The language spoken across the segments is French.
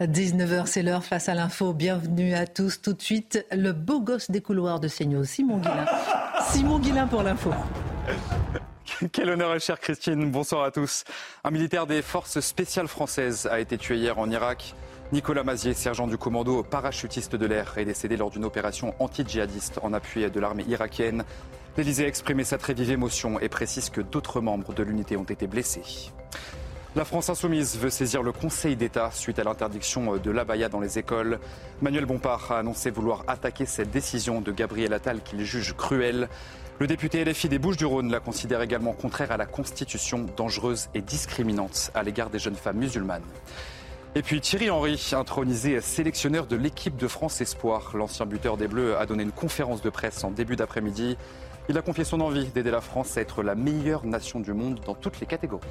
19h, c'est l'heure face à l'info. Bienvenue à tous. Tout de suite, le beau gosse des couloirs de CNews, Simon Guillain. Simon Guillain pour l'info. Quel honneur, chère Christine. Bonsoir à tous. Un militaire des forces spéciales françaises a été tué hier en Irak. Nicolas Mazier, sergent du commando parachutiste de l'air, est décédé lors d'une opération anti-djihadiste en appui de l'armée irakienne. L'Élysée a exprimé sa très vive émotion et précise que d'autres membres de l'unité ont été blessés. La France insoumise veut saisir le Conseil d'État suite à l'interdiction de l'abaya dans les écoles. Manuel Bompard a annoncé vouloir attaquer cette décision de Gabriel Attal qu'il juge cruelle. Le député LFI des Bouches-du-Rhône la considère également contraire à la Constitution, dangereuse et discriminante à l'égard des jeunes femmes musulmanes. Et puis Thierry Henry, intronisé sélectionneur de l'équipe de France Espoir. L'ancien buteur des Bleus a donné une conférence de presse en début d'après-midi. Il a confié son envie d'aider la France à être la meilleure nation du monde dans toutes les catégories.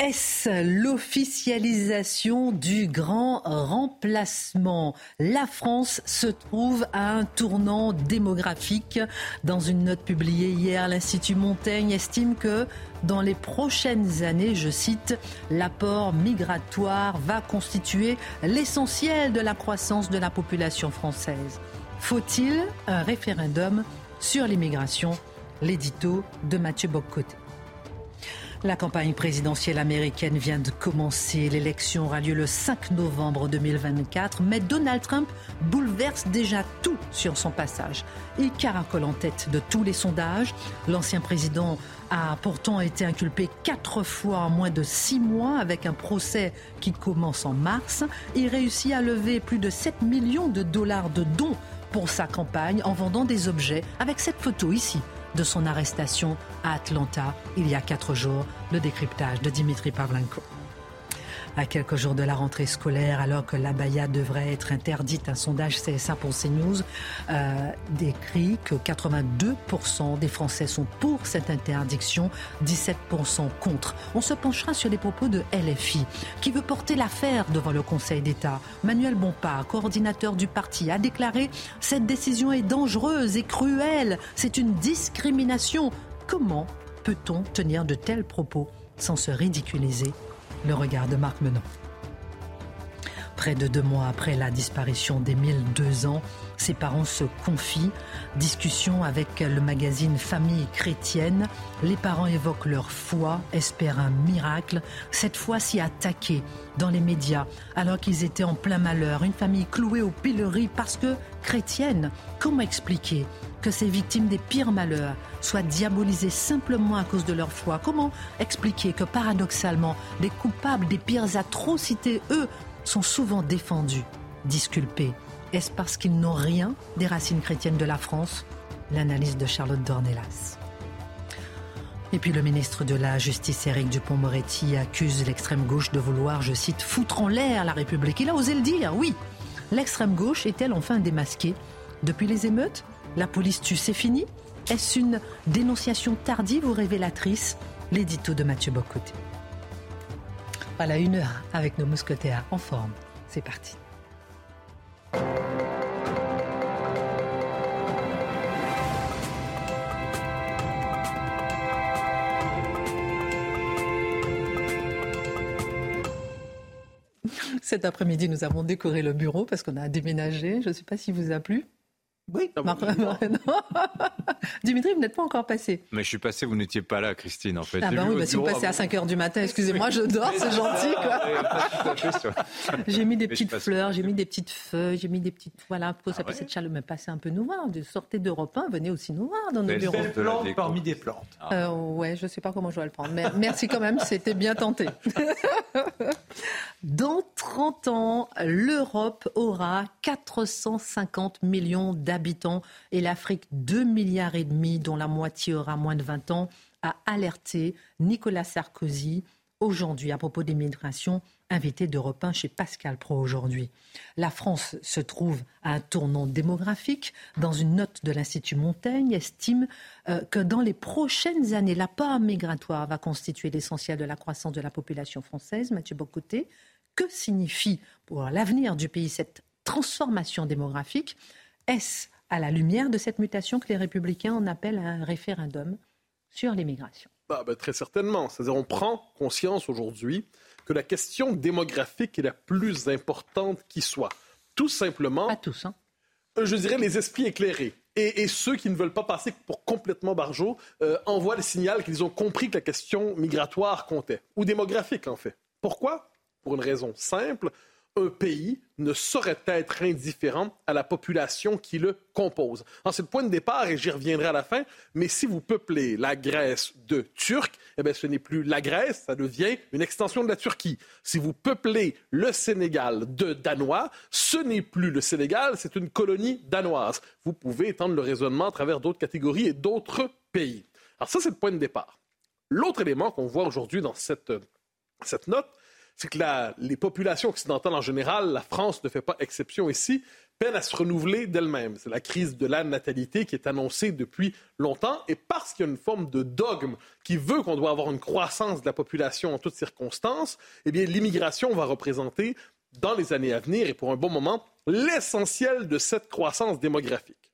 Est-ce l'officialisation du grand remplacement? La France se trouve à un tournant démographique. Dans une note publiée hier, l'Institut Montaigne estime que dans les prochaines années, je cite, l'apport migratoire va constituer l'essentiel de la croissance de la population française. Faut-il un référendum sur l'immigration? L'édito de Mathieu Boccoté. La campagne présidentielle américaine vient de commencer. L'élection aura lieu le 5 novembre 2024, mais Donald Trump bouleverse déjà tout sur son passage. Il caracole en tête de tous les sondages. L'ancien président a pourtant été inculpé quatre fois en moins de six mois avec un procès qui commence en mars. Il réussit à lever plus de 7 millions de dollars de dons pour sa campagne en vendant des objets avec cette photo ici de son arrestation à Atlanta il y a quatre jours, le décryptage de Dimitri Pavlenko. À quelques jours de la rentrée scolaire, alors que l'abaya devrait être interdite, un sondage CSA pour CNews euh, décrit que 82% des Français sont pour cette interdiction, 17% contre. On se penchera sur les propos de LFI, qui veut porter l'affaire devant le Conseil d'État. Manuel Bompard, coordinateur du parti, a déclaré Cette décision est dangereuse et cruelle. C'est une discrimination. Comment peut-on tenir de tels propos sans se ridiculiser? Le regard de Marc Menon. Près de deux mois après la disparition d'Émile, deux ans, ses parents se confient. Discussion avec le magazine Famille chrétienne. Les parents évoquent leur foi, espèrent un miracle, cette fois-ci attaquée dans les médias, alors qu'ils étaient en plein malheur. Une famille clouée au pilori parce que chrétienne. Comment expliquer que ces victimes des pires malheurs soient diabolisées simplement à cause de leur foi? Comment expliquer que paradoxalement, les coupables des pires atrocités, eux, sont souvent défendus, disculpés? Est-ce parce qu'ils n'ont rien des racines chrétiennes de la France? L'analyse de Charlotte Dornelas. Et puis le ministre de la Justice, Éric Dupont-Moretti, accuse l'extrême gauche de vouloir, je cite, foutre en l'air la République. Il a osé le dire, oui. L'extrême gauche est-elle enfin démasquée? Depuis les émeutes, la police tue, c'est fini? Est-ce une dénonciation tardive ou révélatrice? L'édito de Mathieu Bocoté. Voilà, une heure avec nos mousquetaires en forme. C'est parti. Cet après-midi, nous avons décoré le bureau parce qu'on a déménagé. Je ne sais pas si vous a plu. Oui, Dimitri, vous n'êtes pas encore passé. Mais je suis passé, vous n'étiez pas là, Christine, en fait. Ah bah oui, bah si vous passez à 5 h du matin, excusez-moi, je dors, c'est gentil. J'ai mis des petites fleurs, j'ai mis des petites feuilles, j'ai mis des petites... Voilà, pour ça ah cette chaleur, mais passez un peu nous voir. Sortez d'Europe 1, venez aussi nous voir dans nos bureaux. Des plantes parmi des plantes. Euh, ouais, je ne sais pas comment je vais le prendre, mais merci quand même, c'était bien tenté. Dans 30 ans, l'Europe aura 450 millions d'habitants et l'Afrique 2 milliards et demi, dont la moitié aura moins de 20 ans. a alerté Nicolas Sarkozy aujourd'hui à propos des migrations, invité d'Europe 1 chez Pascal Pro aujourd'hui. La France se trouve à un tournant démographique. Dans une note de l'Institut Montaigne, estime euh, que dans les prochaines années, la part migratoire va constituer l'essentiel de la croissance de la population française. Mathieu Bocoté, que signifie pour l'avenir du pays cette transformation démographique? Est-ce à la lumière de cette mutation que les républicains en appellent à un référendum sur l'immigration bah, bah, très certainement. C'est-à-dire, on prend conscience aujourd'hui que la question démographique est la plus importante qui soit. Tout simplement. Pas tous, hein? Euh, je dirais les esprits éclairés. Et, ceux qui ne veulent pas passer pour complètement barjots euh, envoient le signal qu'ils ont compris que la question migratoire comptait, ou démographique en fait. Pourquoi? Pour une raison simple, un pays ne saurait être indifférent à la population qui le compose. C'est le point de départ et j'y reviendrai à la fin, mais si vous peuplez la Grèce de Turcs, eh bien, ce n'est plus la Grèce, ça devient une extension de la Turquie. Si vous peuplez le Sénégal de Danois, ce n'est plus le Sénégal, c'est une colonie danoise. Vous pouvez étendre le raisonnement à travers d'autres catégories et d'autres pays. Alors ça, c'est le point de départ. L'autre élément qu'on voit aujourd'hui dans cette, cette note, c'est que les populations occidentales en général, la France ne fait pas exception ici, peinent à se renouveler d'elles-mêmes. C'est la crise de la natalité qui est annoncée depuis longtemps et parce qu'il y a une forme de dogme qui veut qu'on doit avoir une croissance de la population en toutes circonstances, eh bien l'immigration va représenter dans les années à venir et pour un bon moment l'essentiel de cette croissance démographique.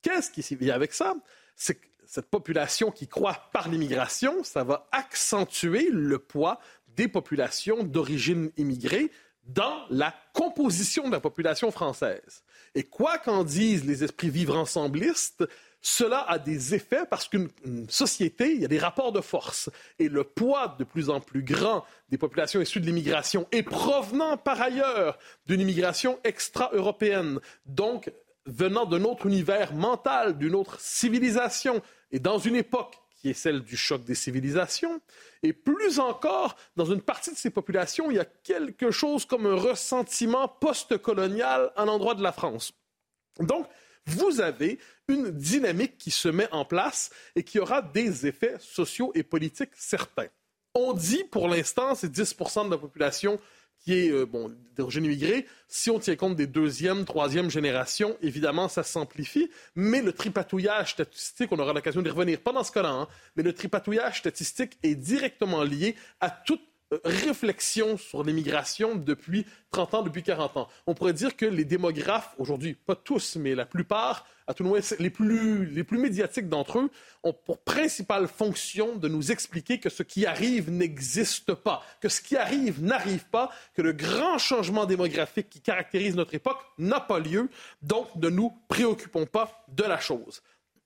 Qu'est-ce qui vient avec ça? C'est que cette population qui croît par l'immigration, ça va accentuer le poids des populations d'origine immigrée dans la composition de la population française. Et quoi qu'en disent les esprits vivre ensemblistes, cela a des effets parce qu'une société, il y a des rapports de force. Et le poids de plus en plus grand des populations issues de l'immigration et provenant par ailleurs d'une immigration extra-européenne, donc venant d'un autre univers mental, d'une autre civilisation, et dans une époque qui est celle du choc des civilisations. Et plus encore, dans une partie de ces populations, il y a quelque chose comme un ressentiment post-colonial à l'endroit de la France. Donc, vous avez une dynamique qui se met en place et qui aura des effets sociaux et politiques certains. On dit pour l'instant, c'est 10% de la population qui est euh, bon, d'origine. Si on tient compte des deuxième, troisième générations, évidemment, ça s'amplifie. Mais le tripatouillage statistique, on aura l'occasion d'y revenir, pas dans ce cas-là, hein, mais le tripatouillage statistique est directement lié à toute réflexion sur l'immigration depuis 30 ans, depuis 40 ans. On pourrait dire que les démographes, aujourd'hui, pas tous, mais la plupart, à tout le moins les plus, les plus médiatiques d'entre eux, ont pour principale fonction de nous expliquer que ce qui arrive n'existe pas, que ce qui arrive n'arrive pas, que le grand changement démographique qui caractérise notre époque n'a pas lieu, donc ne nous préoccupons pas de la chose.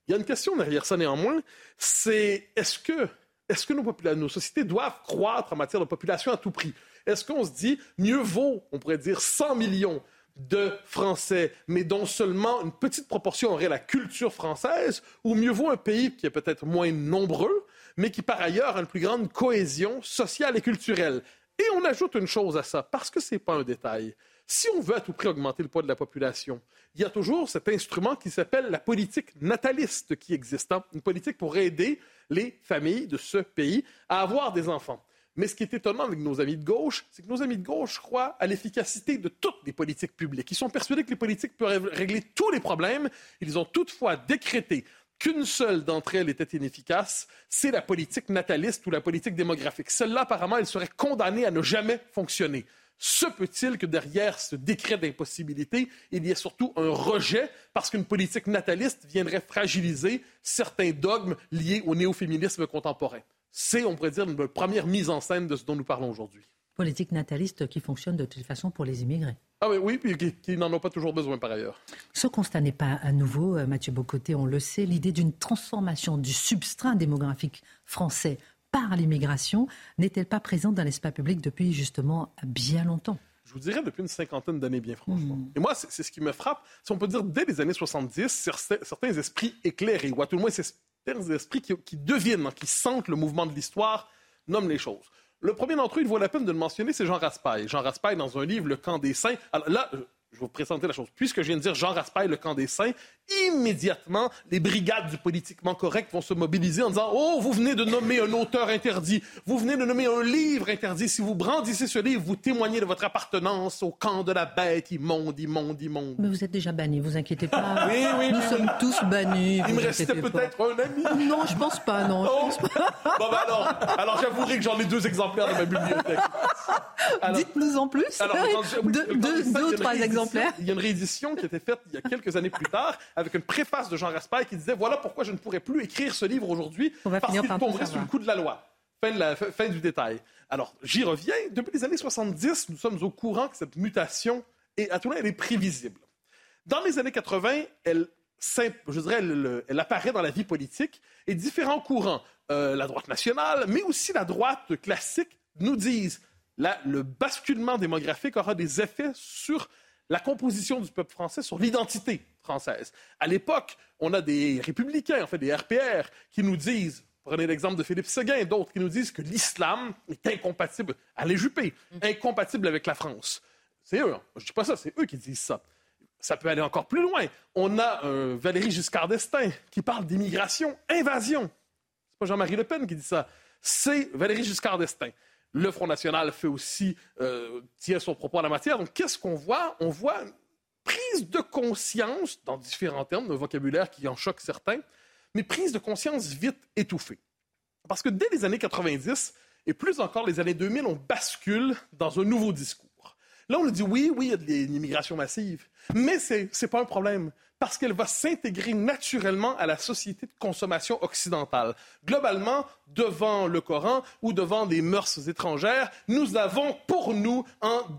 Il y a une question derrière ça néanmoins, c'est est-ce que est-ce que nos, sociétés doivent croître en matière de population à tout prix? Est-ce qu'on se dit, mieux vaut, on pourrait dire, 100 millions de Français, mais dont seulement une petite proportion aurait la culture française, ou mieux vaut un pays qui est peut-être moins nombreux, mais qui par ailleurs a une plus grande cohésion sociale et culturelle? Et on ajoute une chose à ça, parce que ce n'est pas un détail. Si on veut à tout prix augmenter le poids de la population, il y a toujours cet instrument qui s'appelle la politique nataliste qui existe, hein. une politique pour aider les familles de ce pays à avoir des enfants. Mais ce qui est étonnant avec nos amis de gauche, c'est que nos amis de gauche croient à l'efficacité de toutes les politiques publiques. Ils sont persuadés que les politiques peuvent régler tous les problèmes. Ils ont toutefois décrété qu'une seule d'entre elles était inefficace, c'est la politique nataliste ou la politique démographique. Celle-là, apparemment, elle serait condamnée à ne jamais fonctionner. Se peut-il que derrière ce décret d'impossibilité, il y ait surtout un rejet parce qu'une politique nataliste viendrait fragiliser certains dogmes liés au néo-féminisme contemporain? C'est, on pourrait dire, une première mise en scène de ce dont nous parlons aujourd'hui. Politique nataliste qui fonctionne de toute façon pour les immigrés. Ah oui, oui puis qui, n'en ont pas toujours besoin par ailleurs. Ce constat n'est pas à nouveau, euh, Mathieu Bocoté, on le sait, l'idée d'une transformation du substrat démographique français par l'immigration n'est-elle pas présente dans l'espace public depuis justement bien longtemps? Je vous dirais depuis une cinquantaine d'années, bien franchement. Hmm. Et moi, c'est ce qui me frappe. Si on peut dire, dès les années 70, certains, esprits éclairés, ou à tout le moins certains esprits qui, qui devinent, qui sentent le mouvement de l'histoire, nomment les choses. Le premier d'entre eux, il vaut la peine de le mentionner, c'est Jean Raspail. Jean Raspail, dans un livre, Le camp des saints. Alors là, je vais vous présenter la chose. Puisque je viens de dire Jean Raspail, le camp des saints, immédiatement, les brigades du politiquement correct vont se mobiliser en disant Oh, vous venez de nommer un auteur interdit, vous venez de nommer un livre interdit. Si vous brandissez ce livre, vous témoignez de votre appartenance au camp de la bête immonde, immonde, immonde. Mais vous êtes déjà banni, vous inquiétez pas. Oui, oui, Nous oui. sommes tous bannis. Il me restait peut-être un ami. Non, je pense pas, non. je Oh. pense pas. Bon, ben alors, alors j'avouerai que j'en ai deux exemplaires dans ma bibliothèque. Dites-nous en plus. Alors, deux, deux- deux ou trois réédition- exemplaires. Il y a une réédition qui a été faite il y a quelques années plus tard avec une préface de Jean Raspail qui disait voilà pourquoi je ne pourrais plus écrire ce livre aujourd'hui parce qu'il tomberait sous le coup de la loi. Fin, de la- fin- fin du détail. Alors, j'y reviens. Depuis les années 70, nous sommes au courant que cette mutation, est, à tout elle est prévisible. Dans les années 80, elle, je dirais, elle, elle apparaît dans la vie politique et différents courants, euh, la droite nationale, mais aussi la droite classique, nous disent la- le basculement démographique aura des effets sur la composition du peuple français, sur l'identité française. À l'époque, on a des républicains, en fait des RPR, qui nous disent, prenez l'exemple de Philippe Seguin, d'autres qui nous disent que l'islam est incompatible, Alain Juppé, incompatible avec la France. C'est eux, hein. je ne dis pas ça, c'est eux qui disent ça. Ça peut aller encore plus loin. On a euh, Valérie Giscard d'Estaing qui parle d'immigration, invasion. C'est pas Jean-Marie Le Pen qui dit ça, c'est Valérie Giscard d'Estaing. Le Front National fait aussi euh, tient son propos en la matière. Donc, qu'est-ce qu'on voit? On voit une prise de conscience dans différents termes, un vocabulaire qui en choque certains, mais prise de conscience vite étouffée. Parce que dès les années 90 et plus encore les années 2000, on bascule dans un nouveau discours. Là, on nous dit oui, oui, il y a de l'immigration massive, mais ce n'est pas un problème parce qu'elle va s'intégrer naturellement à la société de consommation occidentale. Globalement, devant le Coran ou devant des mœurs étrangères, nous avons pour nous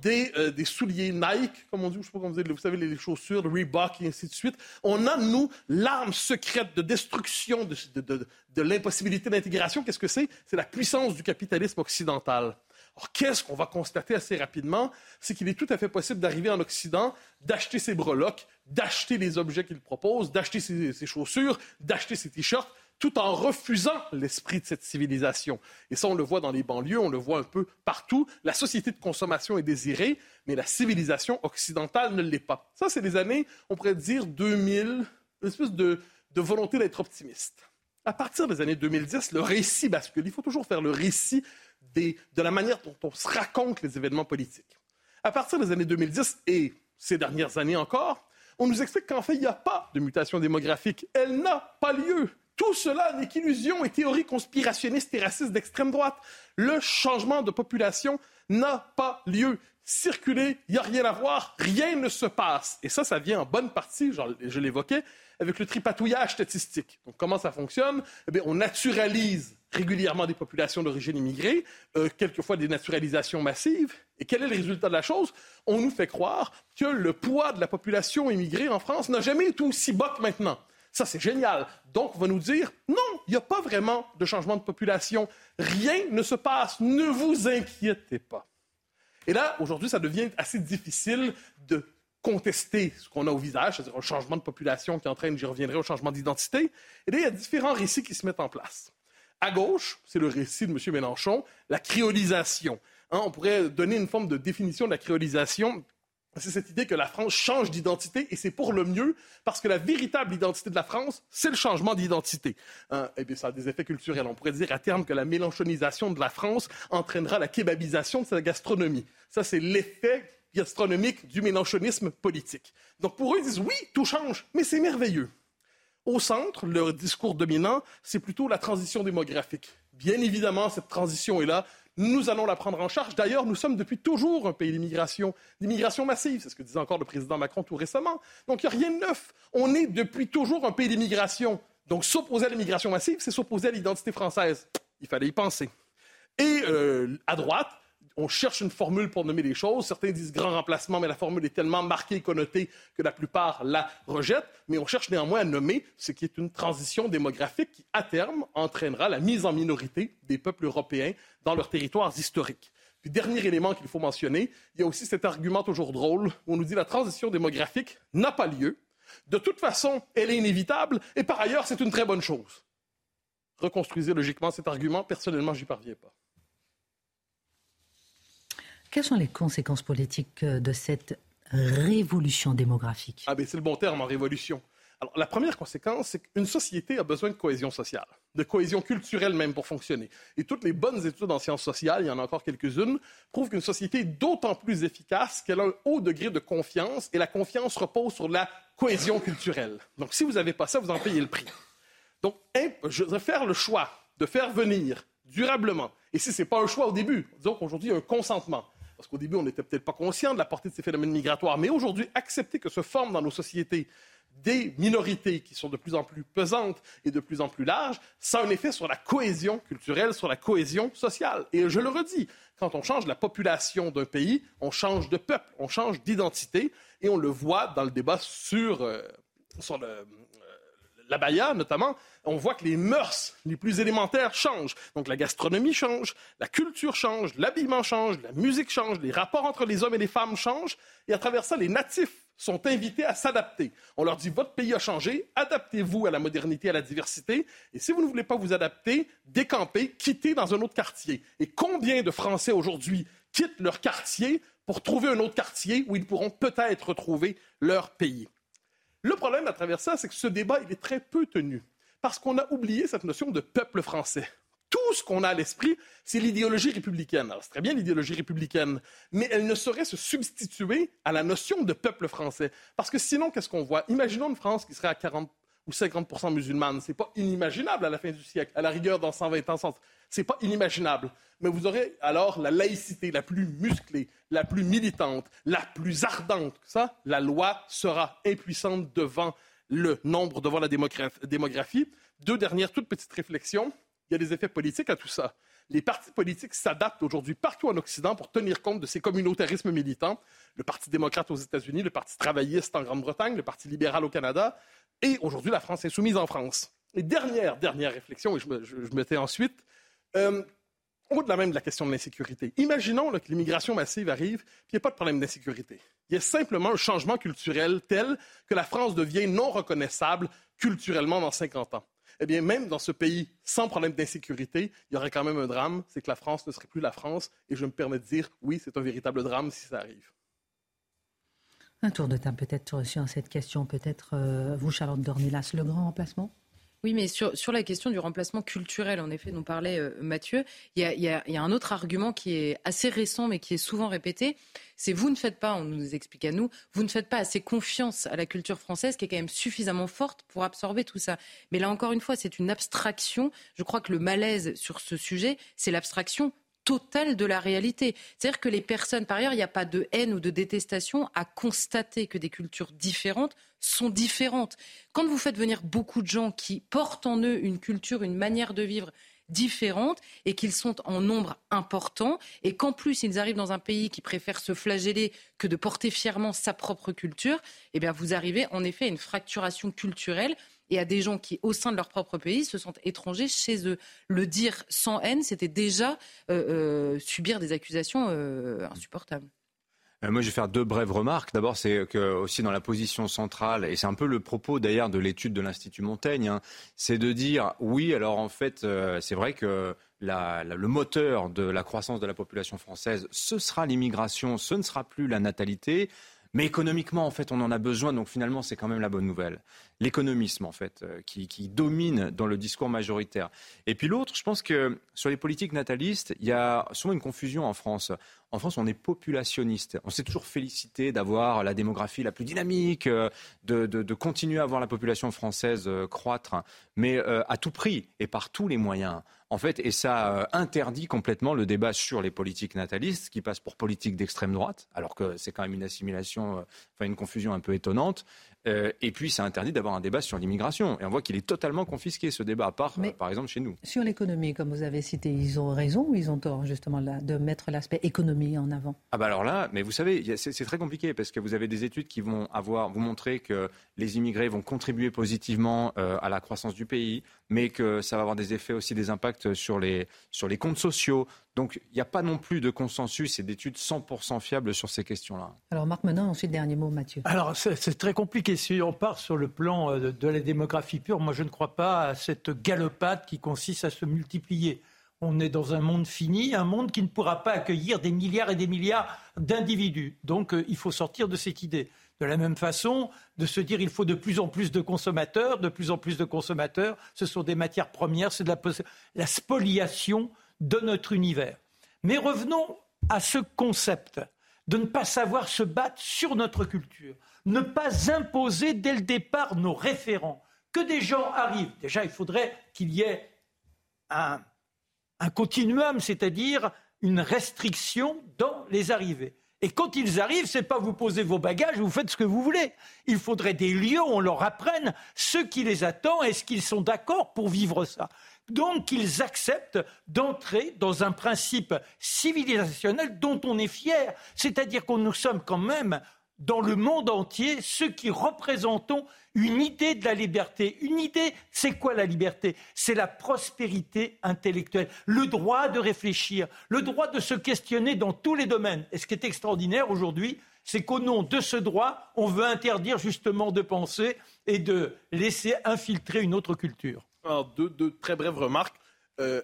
des, euh, des souliers Nike, comme on dit, je sais pas comment vous dites, vous savez, les chaussures, Reebok et ainsi de suite. On a, nous, l'arme secrète de destruction de, de, l'impossibilité d'intégration. Qu'est-ce que c'est? C'est la puissance du capitalisme occidental. Alors, qu'est-ce qu'on va constater assez rapidement? C'est qu'il est tout à fait possible d'arriver en Occident, d'acheter ses breloques, d'acheter les objets qu'il propose, d'acheter ses, chaussures, d'acheter ses t-shirts, tout en refusant l'esprit de cette civilisation. Et ça, on le voit dans les banlieues, on le voit un peu partout. La société de consommation est désirée, mais la civilisation occidentale ne l'est pas. Ça, c'est les années, on pourrait dire 2000, une espèce de, volonté d'être optimiste. À partir des années 2010, le récit bascule. Il faut toujours faire le récit des, de la manière dont on se raconte les événements politiques. À partir des années 2010 et ces dernières années encore, on nous explique qu'en fait, il n'y a pas de mutation démographique. Elle n'a pas lieu. Tout cela n'est qu'illusion et théorie conspirationniste et raciste d'extrême droite. Le changement de population n'a pas lieu. Circuler, il n'y a rien à voir, rien ne se passe. Et ça, ça vient en bonne partie, je l'évoquais, avec le tripatouillage statistique. Donc, comment ça fonctionne? Eh bien, on naturalise régulièrement des populations d'origine immigrée, euh, quelquefois des naturalisations massives. Et quel est le résultat de la chose? On nous fait croire que le poids de la population immigrée en France n'a jamais été aussi bas que maintenant. Ça, c'est génial. Donc, on va nous dire, non, il n'y a pas vraiment de changement de population. Rien ne se passe. Ne vous inquiétez pas. Et là, aujourd'hui, ça devient assez difficile de contester ce qu'on a au visage, c'est-à-dire un changement de population qui entraîne, j'y reviendrai, un changement d'identité. Et là, il y a différents récits qui se mettent en place. À gauche, c'est le récit de M. Mélenchon, la créolisation. Hein, on pourrait donner une forme de définition de la créolisation. C'est cette idée que la France change d'identité et c'est pour le mieux parce que la véritable identité de la France, c'est le changement d'identité. Hein, et bien, ça a des effets culturels. On pourrait dire à terme que la mélanchonisation de la France entraînera la kebabisation de sa gastronomie. Ça, c'est l'effet gastronomique du mélanchonisme politique. Donc pour eux, ils disent oui, tout change, mais c'est merveilleux. Au centre, le discours dominant, c'est plutôt la transition démographique. Bien évidemment, cette transition est là. Nous allons la prendre en charge. D'ailleurs, nous sommes depuis toujours un pays d'immigration, d'immigration massive. C'est ce que disait encore le président Macron tout récemment. Donc, il n'y a rien de neuf. On est depuis toujours un pays d'immigration. Donc, s'opposer à l'immigration massive, c'est s'opposer à l'identité française. Il fallait y penser. Et euh, à droite, on cherche une formule pour nommer les choses. Certains disent grand remplacement, mais la formule est tellement marquée et connotée que la plupart la rejettent. Mais on cherche néanmoins à nommer ce qui est une transition démographique qui, à terme, entraînera la mise en minorité des peuples européens dans leurs territoires historiques. Puis, dernier élément qu'il faut mentionner, il y a aussi cet argument toujours drôle où on nous dit la transition démographique n'a pas lieu. De toute façon, elle est inévitable et par ailleurs, c'est une très bonne chose. Reconstruisez logiquement cet argument. Personnellement, j'y parviens pas. Quelles sont les conséquences politiques de cette révolution démographique? Ah ben c'est le bon terme en révolution. Alors, la première conséquence, c'est qu'une société a besoin de cohésion sociale, de cohésion culturelle même pour fonctionner. Et toutes les bonnes études en sciences sociales, il y en a encore quelques-unes, prouvent qu'une société est d'autant plus efficace qu'elle a un haut degré de confiance, et la confiance repose sur la cohésion culturelle. Donc, si vous n'avez pas ça, vous en payez le prix. Donc, je faire le choix de faire venir durablement, et si ce n'est pas un choix au début, disons qu'aujourd'hui, il y a un consentement, parce qu'au début, on n'était peut-être pas conscient de la portée de ces phénomènes migratoires, mais aujourd'hui, accepter que se forment dans nos sociétés des minorités qui sont de plus en plus pesantes et de plus en plus larges, ça a un effet sur la cohésion culturelle, sur la cohésion sociale. Et je le redis, quand on change la population d'un pays, on change de peuple, on change d'identité, et on le voit dans le débat sur, euh, sur le, la Baïa notamment, on voit que les mœurs les plus élémentaires changent. Donc la gastronomie change, la culture change, l'habillement change, la musique change, les rapports entre les hommes et les femmes changent, et à travers ça, les natifs sont invités à s'adapter. On leur dit, votre pays a changé, adaptez-vous à la modernité, à la diversité, et si vous ne voulez pas vous adapter, décampez, quittez dans un autre quartier. Et combien de Français aujourd'hui quittent leur quartier pour trouver un autre quartier où ils pourront peut-être retrouver leur pays? Le problème à travers ça, c'est que ce débat, il est très peu tenu, parce qu'on a oublié cette notion de peuple français tout ce qu'on a à l'esprit, c'est l'idéologie républicaine. Alors, c'est très bien l'idéologie républicaine, mais elle ne saurait se substituer à la notion de peuple français. Parce que sinon, qu'est-ce qu'on voit? Imaginons une France qui serait à 40 ou 50% musulmane. C'est pas inimaginable à la fin du siècle. À la rigueur, dans 120 ans, c'est pas inimaginable. Mais vous aurez alors la laïcité la plus musclée, la plus militante, la plus ardente. Ça, la loi sera impuissante devant le nombre, devant la démographie. Deux dernières toutes petites réflexions il y a des effets politiques à tout ça. Les partis politiques s'adaptent aujourd'hui partout en Occident pour tenir compte de ces communautarismes militants. Le Parti démocrate aux États-Unis, le Parti travailliste en Grande-Bretagne, le Parti libéral au Canada. Et aujourd'hui, la France est soumise en France. Et dernière, dernière réflexion, et je, me, je, ensuite, euh, au-delà même de la question de l'insécurité. Imaginons que l'immigration massive arrive, puis il n'y a pas de problème d'insécurité. Il y a simplement un changement culturel tel que la France devient non reconnaissable culturellement dans 50 ans eh bien, même dans ce pays sans problème d'insécurité, il y aurait quand même un drame, c'est que la France ne serait plus la France. Et je me permets de dire, oui, c'est un véritable drame si ça arrive. Un tour de table peut-être sur cette question, peut-être euh, vous, Charlotte Dornelas, le grand remplacement? Oui, mais sur, sur la question du remplacement culturel, en effet, dont parlait euh, Mathieu, il y, a, y a, un autre argument qui est assez récent, mais qui est souvent répété. C'est vous ne faites pas, on nous explique à nous, vous ne faites pas assez confiance à la culture française, qui est quand même suffisamment forte pour absorber tout ça. Mais là, encore une fois, c'est une abstraction. Je crois que le malaise sur ce sujet, c'est l'abstraction totale de la réalité. C'est-à-dire que les personnes, par ailleurs, il n'y a pas de haine ou de détestation à constater que des cultures différentes sont différentes. Quand vous faites venir beaucoup de gens qui portent en eux une culture, une manière de vivre différente et qu'ils sont en nombre important et qu'en plus ils arrivent dans un pays qui préfère se flageller que de porter fièrement sa propre culture, eh bien vous arrivez en effet à une fracturation culturelle et à des gens qui, au sein de leur propre pays, se sentent étrangers chez eux. Le dire sans haine, c'était déjà euh, euh, subir des accusations euh, insupportables. Moi, je vais faire deux brèves remarques. D'abord, c'est que aussi dans la position centrale, et c'est un peu le propos d'ailleurs de l'étude de l'Institut Montaigne, hein, c'est de dire oui, alors en fait, c'est vrai que le moteur de la croissance de la population française, ce sera l'immigration, ce ne sera plus la natalité. Mais économiquement, en fait, on en a besoin, donc finalement, c'est quand même la bonne nouvelle. L'économisme, en fait, euh, qui, domine dans le discours majoritaire. Et puis l'autre, je pense que sur les politiques natalistes, il y a souvent une confusion en France. En France, on est populationniste. On s'est toujours félicité d'avoir la démographie la plus dynamique, euh, de, continuer à voir la population française euh, croître, mais à tout prix et par tous les moyens en fait, et ça euh, interdit complètement le débat sur les politiques natalistes, qui passe pour politique d'extrême droite, alors que c'est quand même une assimilation, euh, enfin une confusion un peu étonnante. Euh, et puis, ça interdit d'avoir un débat sur l'immigration. Et on voit qu'il est totalement confisqué, ce débat, à part, par exemple, chez nous. Sur l'économie, comme vous avez cité, ils ont raison ou ils ont tort, justement, là, de mettre l'aspect économie en avant? Ah, bah alors là, mais vous savez, c'est très compliqué parce que vous avez des études qui vont avoir, vous montrer que les immigrés vont contribuer positivement à la croissance du pays, mais que ça va avoir des effets aussi, des impacts sur les, sur les comptes sociaux. Donc il n'y a pas non plus de consensus et d'études 100% fiables sur ces questions-là. Alors Marc Menon, ensuite dernier mot, Mathieu. Alors c'est très compliqué. Si on part sur le plan euh, de, la démographie pure, moi je ne crois pas à cette galopade qui consiste à se multiplier. On est dans un monde fini, un monde qui ne pourra pas accueillir des milliards et des milliards d'individus. Donc euh, il faut sortir de cette idée. De la même façon, de se dire il faut de plus en plus de consommateurs, de plus en plus de consommateurs, ce sont des matières premières, c'est de la, la spoliation de notre univers. Mais revenons à ce concept de ne pas savoir se battre sur notre culture, ne pas imposer dès le départ nos référents. Que des gens arrivent. Déjà, il faudrait qu'il y ait un, continuum, c'est-à-dire une restriction dans les arrivées. Et quand ils arrivent, c'est pas vous posez vos bagages, vous faites ce que vous voulez. Il faudrait des lieux où on leur apprenne ce qui les attend, est-ce qu'ils sont d'accord pour vivre ça. Donc qu'ils acceptent d'entrer dans un principe civilisationnel dont on est fier. C'est-à-dire qu'on nous sommes quand même dans le monde entier ceux qui représentons une idée de la liberté. Une idée, c'est quoi la liberté? C'est la prospérité intellectuelle, le droit de réfléchir, le droit de se questionner dans tous les domaines. Et ce qui est extraordinaire aujourd'hui, c'est qu'au nom de ce droit, on veut interdire justement de penser et de laisser infiltrer une autre culture. Deux, très brèves remarques. Euh,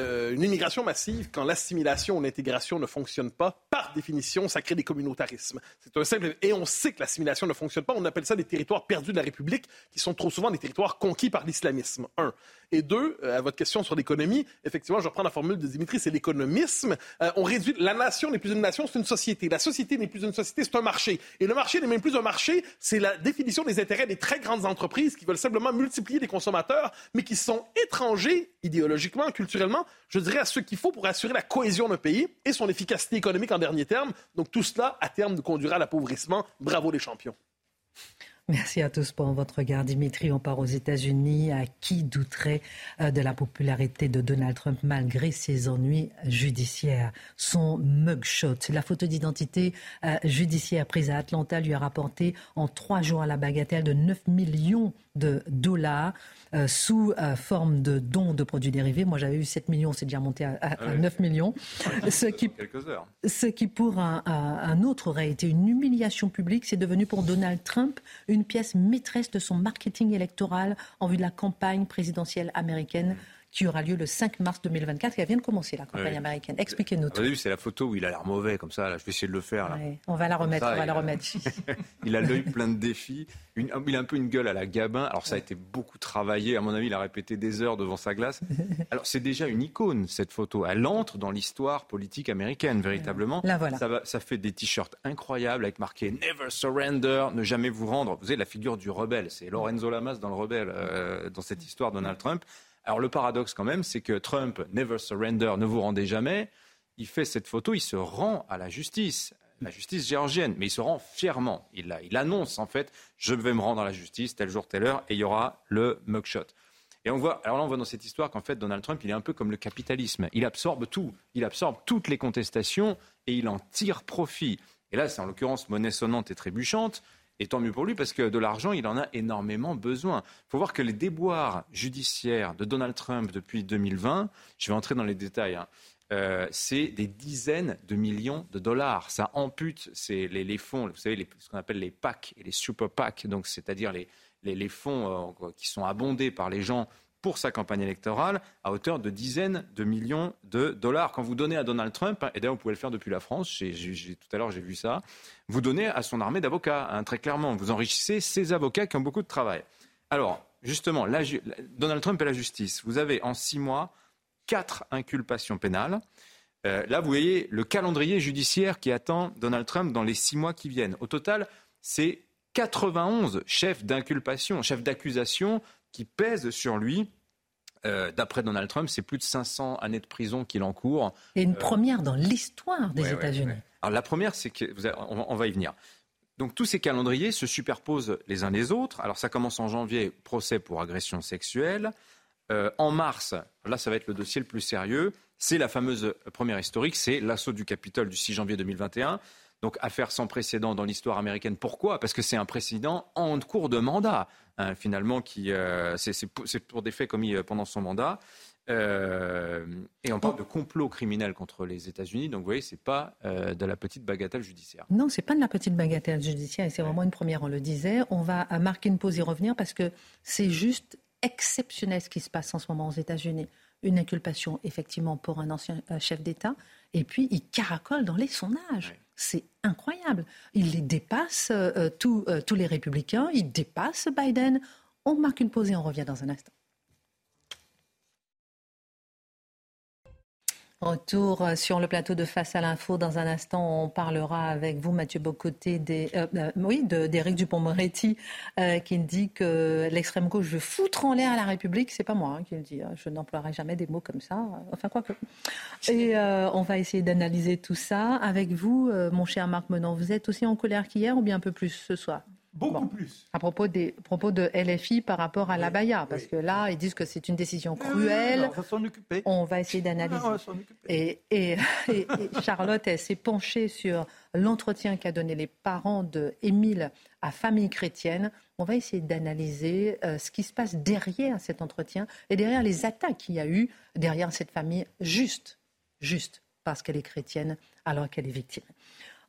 euh, une immigration massive, quand l'assimilation ou l'intégration ne fonctionne pas, par définition, ça crée des communautarismes. C'est un simple... Et on sait que l'assimilation ne fonctionne pas. On appelle ça des territoires perdus de la République, qui sont trop souvent des territoires conquis par l'islamisme. Un. Et deux, euh, à votre question sur l'économie, effectivement, je reprends la formule de Dimitri, c'est l'économisme. Euh, on réduit... La nation n'est plus une nation, c'est une société. La société n'est plus une société, c'est un marché. Et le marché n'est même plus un marché, c'est la définition des intérêts des très grandes entreprises qui veulent simplement multiplier les consommateurs, mais qui sont étrangers idéologiquement, culturellement, je dirais à ce qu'il faut pour assurer la cohésion d'un pays et son efficacité économique en dernier terme. Donc tout cela, à terme, nous conduira à l'appauvrissement. Bravo les champions. Merci à tous pour votre regard. Dimitri, on part aux États-Unis. À qui douterait euh, de la popularité de Donald Trump malgré ses ennuis judiciaires? Son mugshot, la photo d'identité euh, judiciaire prise à Atlanta lui a rapporté en trois jours à la bagatelle de 9 millions de dollars. Euh, sous euh, forme de dons de produits dérivés. Moi, j'avais eu 7 millions, c'est déjà monté à, 9 ah millions. ce, qui, ce qui, pour un, un, autre, aurait été une humiliation publique, c'est devenu pour Donald Trump une pièce maîtresse de son marketing électoral en vue de la campagne présidentielle américaine qui aura lieu le 5 mars 2024. Elle vient de commencer, la campagne américaine. Expliquez-nous tout. c'est la photo où il a l'air mauvais, comme ça. Là. Je vais essayer de le faire. Là. On va la remettre, on va la remettre. il a l'œil plein de défis. Une, il a un peu une gueule à la Gabin. Alors, ça a été beaucoup travaillé. À mon avis, il a répété des heures devant sa glace. Alors, c'est déjà une icône, cette photo. Elle entre dans l'histoire politique américaine, véritablement. La voilà. Ça, va, ça fait des t-shirts incroyables avec marqué Never surrender, ne jamais vous rendre. Vous avez la figure du rebelle. C'est Lorenzo Lamas dans le rebelle, euh, dans cette histoire, Donald Trump. Alors le paradoxe quand même, c'est que Trump, never surrender, ne vous rendez jamais, il fait cette photo, il se rend à la justice, la justice géorgienne, mais il se rend fièrement. Il, annonce en fait, je vais me rendre à la justice tel jour, telle heure, et il y aura le mugshot. Et on voit, alors là, on voit dans cette histoire qu'en fait, Donald Trump, il est un peu comme le capitalisme. Il absorbe tout. Il absorbe toutes les contestations et il en tire profit. Et là, c'est en l'occurrence monnaie sonnante et trébuchante. Et tant mieux pour lui, parce que de l'argent, il en a énormément besoin. Il faut voir que les déboires judiciaires de Donald Trump depuis 2020, je vais entrer dans les détails, hein, euh, c'est des dizaines de millions de dollars. Ça ampute les, fonds, vous savez, ce qu'on appelle les PAC et les super PAC, c'est-à-dire les, les, fonds euh, qui sont abondés par les gens pour sa campagne électorale à hauteur de dizaines de millions de dollars. Quand vous donnez à Donald Trump, hein, et d'ailleurs vous pouvez le faire depuis la France, tout à l'heure j'ai vu ça, vous donnez à son armée d'avocats, hein, très clairement. Vous enrichissez ces avocats qui ont beaucoup de travail. Alors, justement, Donald Trump et la justice, vous avez en six mois quatre inculpations pénales. Euh, là, vous voyez le calendrier judiciaire qui attend Donald Trump dans les six mois qui viennent. Au total, c'est 91 chefs d'inculpation, chefs d'accusation qui pèsent sur lui. Euh, d'après Donald Trump, c'est plus de 500 années de prison qu'il encourt. Et une euh, première dans l'histoire des États-Unis. Alors la première, c'est que on va y venir. Donc tous ces calendriers se superposent les uns les autres. Alors ça commence en janvier, procès pour agression sexuelle. Euh, en mars, là ça va être le dossier le plus sérieux, c'est la fameuse première historique, c'est l'assaut du Capitole du 6 janvier 2021. Donc affaire sans précédent dans l'histoire américaine. Pourquoi? Parce que c'est un président en cours de mandat, hein, finalement, qui euh, c'est pour des faits commis euh, pendant son mandat. Et on parle de complot criminel contre les États-Unis. Donc, vous voyez, c'est pas de la petite bagatelle judiciaire. Non, c'est pas de la petite bagatelle judiciaire. Et c'est vraiment une première, on le disait. On va marquer une pause et revenir parce que c'est juste exceptionnel ce qui se passe en ce moment aux États-Unis une inculpation effectivement pour un ancien chef d'État, et puis il caracole dans les sondages. C'est incroyable. Il les dépasse, euh, tous les républicains, il dépasse Biden. On marque une pause et on revient dans un instant. Retour euh, sur le plateau de Face à l'info. Dans un instant, on parlera avec vous, Mathieu Bocoté, des, euh, euh, oui, d'Éric Dupont-Moretti, qui dit que l'extrême gauche veut foutre en l'air la République. C'est pas moi hein, qui le dis. Hein. Je n'emploierai jamais des mots comme ça. Enfin, quoi que. Et on va essayer d'analyser tout ça avec vous, mon cher Marc Menon. Vous êtes aussi en colère qu'hier ou bien un peu plus ce soir? Beaucoup plus. À propos, des, propos de LFI par rapport à la Baya, parce que là, ils disent que c'est une décision cruelle. on va s'en occuper. On va essayer d'analyser. Et, et, et, Charlotte, elle s'est penchée sur l'entretien qu'a donné les parents de Émile à Famille Chrétienne. On va essayer d'analyser euh, ce qui se passe derrière cet entretien et derrière les attaques qu'il y a eu derrière cette famille, juste, juste parce qu'elle est chrétienne alors qu'elle est victime.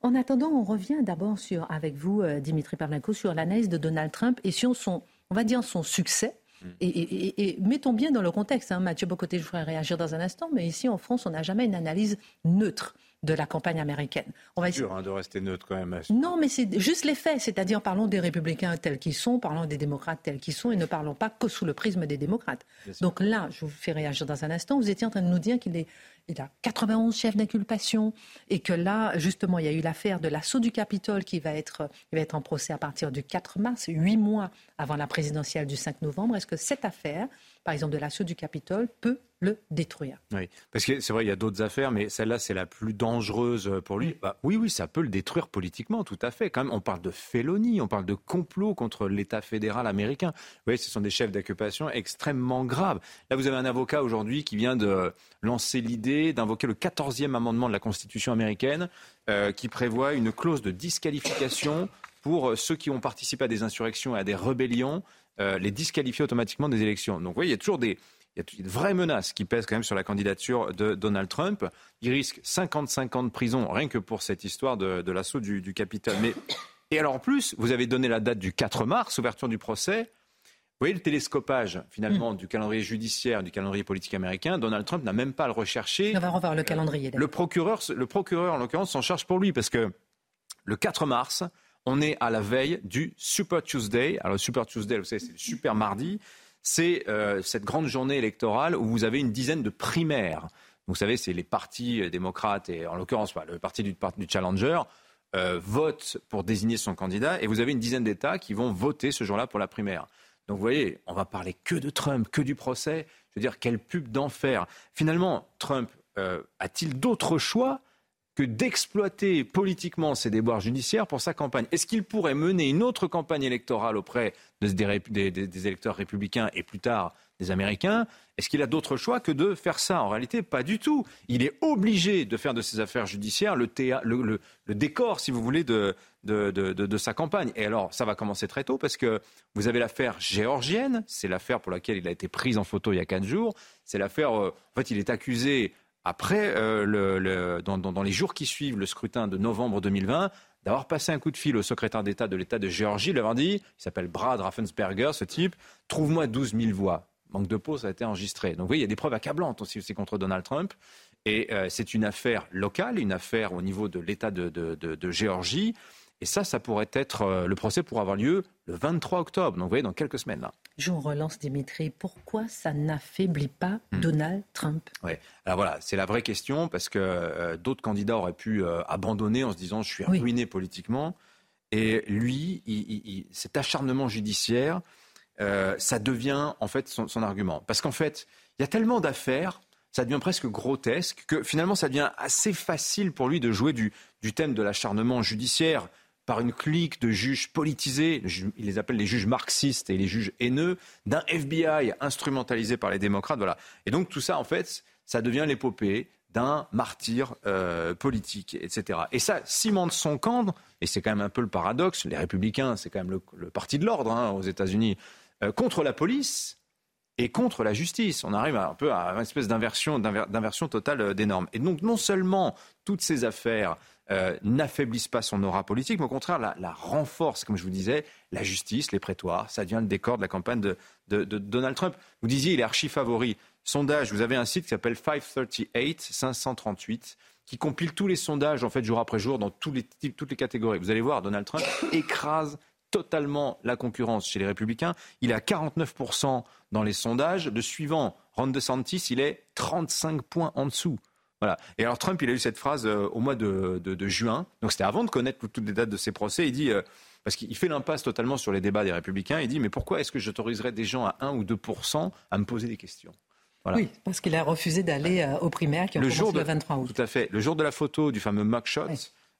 En attendant, on revient d'abord sur, avec vous, euh, Dimitri Pavlenko, sur l'analyse de Donald Trump et sur son, on va dire, son succès. Mm. Et, mettons bien dans le contexte, hein, Mathieu Bocoté, je voudrais réagir dans un instant, mais ici en France, on n'a jamais une analyse neutre de la campagne américaine. On va essayer... dur hein, de rester neutre quand même. Non, mais c'est juste les faits, c'est-à-dire parlons des républicains tels qu'ils sont, parlons des démocrates tels qu'ils sont, et ne parlons pas que sous le prisme des démocrates. Donc là, je vous fais réagir dans un instant. Vous étiez en train de nous dire qu'il est il a 91 chefs d'inculpation et que là, justement, il y a eu l'affaire de l'assaut du Capitole qui va être, va être en procès à partir du 4 mars, huit mois avant la présidentielle du 5 novembre. Est-ce que cette affaire, par exemple de l'assaut du Capitole, peut le détruire. Oui, parce que c'est vrai, il y a d'autres affaires, mais celle-là, c'est la plus dangereuse pour lui. Bah, oui, oui, ça peut le détruire politiquement, tout à fait. Quand même, on parle de félonie, on parle de complot contre l'État fédéral américain. Vous voyez, ce sont des chefs d'occupation extrêmement graves. Là, vous avez un avocat aujourd'hui qui vient de lancer l'idée d'invoquer le 14e amendement de la Constitution américaine, euh, qui prévoit une clause de disqualification pour ceux qui ont participé à des insurrections et à des rébellions, euh, les disqualifier automatiquement des élections. Donc, vous voyez, il y a toujours des il y a de vraies menaces qui pèsent quand même sur la candidature de Donald Trump. Il risque 55 ans de prison rien que pour cette histoire de, l'assaut du, du Capitole. Mais, et alors en plus, vous avez donné la date du 4 mars, ouverture du procès. Vous voyez le télescopage finalement mm. du calendrier judiciaire, du calendrier politique américain. Donald Trump n'a même pas à le rechercher. On va revoir le calendrier. Le procureur, le procureur en l'occurrence s'en charge pour lui parce que le 4 mars, on est à la veille du Super Tuesday. Alors Super Tuesday, vous savez, c'est le super mardi c'est euh, cette grande journée électorale où vous avez une dizaine de primaires. Vous savez, c'est les partis démocrates et en l'occurrence le parti du, du Challenger euh, vote pour désigner son candidat et vous avez une dizaine d'États qui vont voter ce jour-là pour la primaire. Donc vous voyez, on va parler que de Trump, que du procès. Je veux dire, quelle pub d'enfer. Finalement, Trump euh, a-t-il d'autres choix que d'exploiter politiquement ses déboires judiciaires pour sa campagne. Est-ce qu'il pourrait mener une autre campagne électorale auprès des, électeurs républicains et plus tard des Américains? Est-ce qu'il a d'autre choix que de faire ça? En réalité, pas du tout. Il est obligé de faire de ses affaires judiciaires le, décor, si vous voulez, de, sa campagne. Et alors, ça va commencer très tôt parce que vous avez l'affaire géorgienne, c'est l'affaire pour laquelle il a été pris en photo il y a quatre jours. C'est l'affaire, euh, en fait, il est accusé après, euh, dans, les jours qui suivent le scrutin de novembre 2020, d'avoir passé un coup de fil au secrétaire d'État de l'État de Géorgie, leur dit, il s'appelle Brad Raffensperger, ce type, trouve-moi 12 000 voix. Manque de peau, ça a été enregistré. Donc oui, il y a des preuves accablantes aussi, aussi contre Donald Trump. Et euh, c'est une affaire locale, une affaire au niveau de l'État de Géorgie. Et ça, ça pourrait être, euh, le procès pourrait avoir lieu le 23 octobre, donc vous voyez, dans quelques semaines. Là. Je vous relance, Dimitri. Pourquoi ça n'affaiblit pas hmm. Donald Trump? Oui, alors voilà, c'est la vraie question, parce que euh, d'autres candidats auraient pu euh, abandonner en se disant je suis ruiné politiquement. Et lui, cet acharnement judiciaire, ça devient en fait son, son argument. Parce qu'en fait, il y a tellement d'affaires ça devient presque grotesque, que finalement ça devient assez facile pour lui de jouer du, du thème de l'acharnement judiciaire par une clique de juges politisés, il les appelle les juges marxistes et les juges haineux, d'un FBI instrumentalisé par les démocrates. Voilà. Et donc tout ça, en fait, ça devient l'épopée d'un martyr euh, politique, etc. Et ça cimente son camp, et c'est quand même un peu le paradoxe, les républicains, c'est quand même le, parti de l'ordre hein, aux États-Unis, euh, contre la police et contre la justice. On arrive un peu à une espèce d'inversion, d'inversion totale euh, des normes. Et donc non seulement toutes ces affaires euh, n'affaiblissent pas son aura politique, mais au contraire la, la, renforcent, comme je vous disais, la justice, les prétoires. Ça devient le décor de la campagne de, Donald Trump. Vous disiez, il est archi favori. sondage, vous avez un site qui s'appelle 538, 538 qui compile tous les sondages en fait jour après jour dans toutes les catégories. Vous allez voir, Donald Trump écrase totalement la concurrence chez les républicains. Il est à 49% dans les sondages. De suivant, Ron DeSantis, il est 35 points en dessous. Voilà. Et alors Trump, il a eu cette phrase euh, au mois de, juin. Donc c'était avant de connaître toutes les dates de ses procès. Il dit, euh, parce qu'il fait l'impasse totalement sur les débats des républicains, il dit, mais pourquoi est-ce que j'autoriserais des gens à 1 ou 2% à me poser des questions? Oui, parce qu'il a refusé d'aller euh, aux primaires qui ont le jour le 23 août. Tout à fait. Le jour de la photo du fameux mugshot,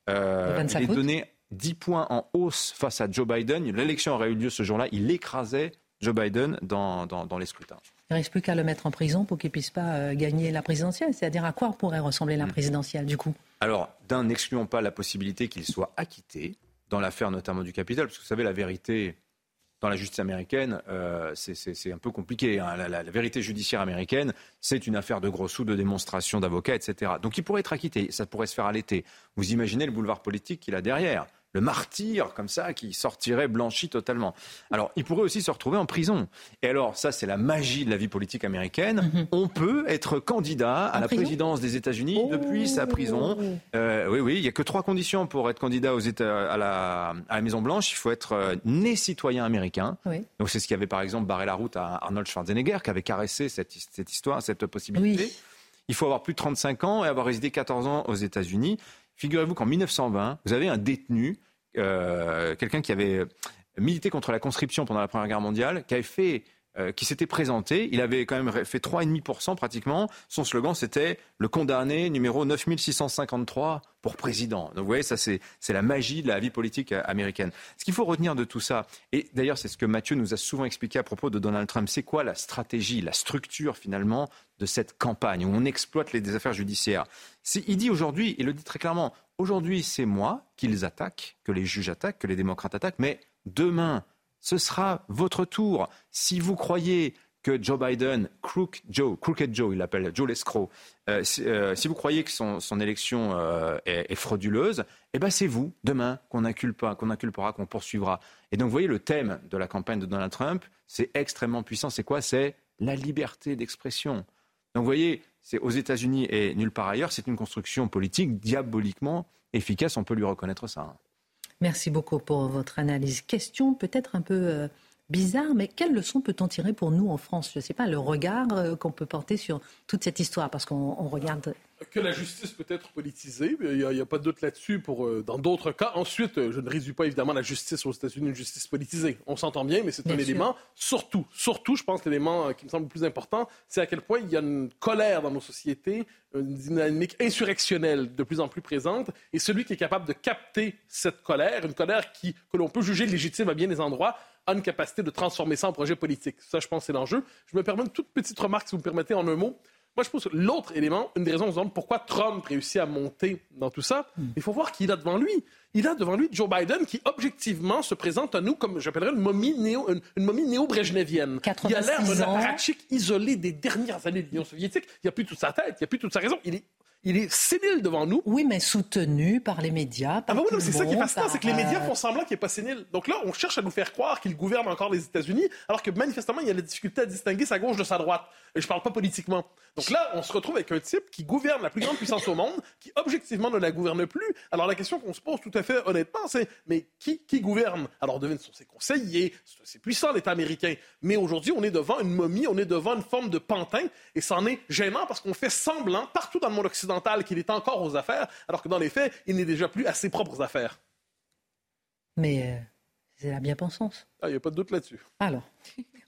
il est donné 10 points en hausse face à Joe Biden. L'élection aurait eu lieu ce jour-là. Il écrasait Joe Biden dans, dans les scrutins. Il ne reste plus qu'à le mettre en prison pour qu'il ne puisse pas euh, gagner la présidentielle. C'est-à-dire à quoi pourrait ressembler la mm. présidentielle du coup? Alors, d'un, n'excluons pas la possibilité qu'il soit acquitté dans l'affaire notamment du Capitole, parce que vous savez, la vérité dans la justice américaine, euh, c'est un peu compliqué. Hein. La, vérité judiciaire américaine, c'est une affaire de gros sous, de démonstration d'avocats, etc. Donc il pourrait être acquitté, ça pourrait se faire à l'été. Vous imaginez le boulevard politique qu'il a derrière le martyr comme ça qui sortirait blanchi totalement. Alors, il pourrait aussi se retrouver en prison. Et alors, ça, c'est la magie de la vie politique américaine. Mhm. On peut être candidat à la présidence des États-Unis depuis sa prison. Euh, oui, oui, il n'y a que trois conditions pour être candidat aux États, à, la, Maison Blanche. Il faut être euh, né citoyen américain. Donc, c'est ce qui avait par exemple barré la route à Arnold Schwarzenegger, qui avait caressé cette, histoire, cette possibilité. Il faut avoir plus de 35 ans et avoir résidé 14 ans aux États-Unis. Figurez-vous qu'en 1920, vous avez un détenu, euh, quelqu'un qui avait milité contre la conscription pendant la Première Guerre mondiale, qui avait fait euh, qui s'était présenté. Il avait quand même fait 3,5% pratiquement. Son slogan, c'était le condamné numéro 9653 pour président. Donc vous voyez, ça c'est la magie de la vie politique euh, américaine. Ce qu'il faut retenir de tout ça, et d'ailleurs c'est ce que Mathieu nous a souvent expliqué à propos de Donald Trump, c'est quoi la stratégie, la structure finalement de cette campagne où on exploite les affaires judiciaires? Il dit aujourd'hui, il le dit très clairement, aujourd'hui c'est moi qu'ils attaquent, que les juges attaquent, que les démocrates attaquent, mais demain ce sera votre tour. Si vous croyez que Joe Biden, Crook Joe, Crooked Joe, il l'appelle Joe l'escroc, euh, euh, si, vous croyez que son, élection euh, est, frauduleuse, eh ben c'est vous, demain, qu'on inculpera, qu'on inculpera, qu'on poursuivra. Et donc, vous voyez, le thème de la campagne de Donald Trump, c'est extrêmement puissant. C'est quoi? C'est la liberté d'expression. Donc, vous voyez, c'est aux États-Unis et nulle part ailleurs, c'est une construction politique diaboliquement efficace. On peut lui reconnaître ça. Hein. Merci beaucoup pour votre analyse. Question peut-être un peu bizarre, mais quelle leçon peut-on tirer pour nous en France? Je ne sais pas, le regard euh, qu'on peut porter sur toute cette histoire, parce qu'on regarde que la justice peut être politisée, il n'y a, pas de doute là-dessus pour, euh, dans d'autres cas. Ensuite, je ne réduis pas évidemment la justice aux États-Unis une justice politisée. On s'entend bien, mais c'est un élément. Surtout, surtout, je pense, l'élément euh, qui me semble le plus important, c'est à quel point il y a une colère dans nos sociétés, une dynamique insurrectionnelle de plus en plus présente. Et celui qui est capable de capter cette colère, une colère qui, que l'on peut juger légitime à bien des endroits, a une capacité de transformer ça en projet politique. Ça, je pense, c'est l'enjeu. Je me permets une toute petite remarque, si vous me permettez, en un mot. Moi, je pense que l'autre élément, une des raisons pourquoi Trump réussit à monter dans tout ça, hmm. il faut voir qui il a devant lui. Il a devant lui Joe Biden qui, objectivement, se présente à nous comme, j'appellerais, une momie néo, une, momie néo-brejnevienne. Il a l'air d'un apparatchik isolé des dernières années de l'Union soviétique. Il n'y a plus toute sa tête, il n'y a plus toute sa raison. Il est il est sénile devant nous. Oui, mais soutenu par les médias. ah bah oui, c'est ça qui est fascinant, c'est que les médias font semblant qu'il n'est pas sénile. Donc là, on cherche à nous faire croire qu'il gouverne encore les États-Unis, alors que manifestement, il y a la difficulté à distinguer sa gauche de sa droite. Et je parle pas politiquement. Donc là, on se retrouve avec un type qui gouverne la plus grande puissance au monde, qui objectivement ne la gouverne plus. Alors la question qu'on se pose tout à fait honnêtement, c'est mais qui, qui gouverne? Alors devine sont ses conseillers, c'est puissant l'État américain. Mais aujourd'hui, on est devant une momie, on est devant une forme de pantin, et c'en est gênant parce qu'on fait semblant partout dans le monde occidental qu'il est encore aux affaires, alors que dans les faits, il n'est déjà plus à ses propres affaires. Mais euh, c'est la bien-pensance. Ah, il n'y a pas de doute là-dessus. Alors,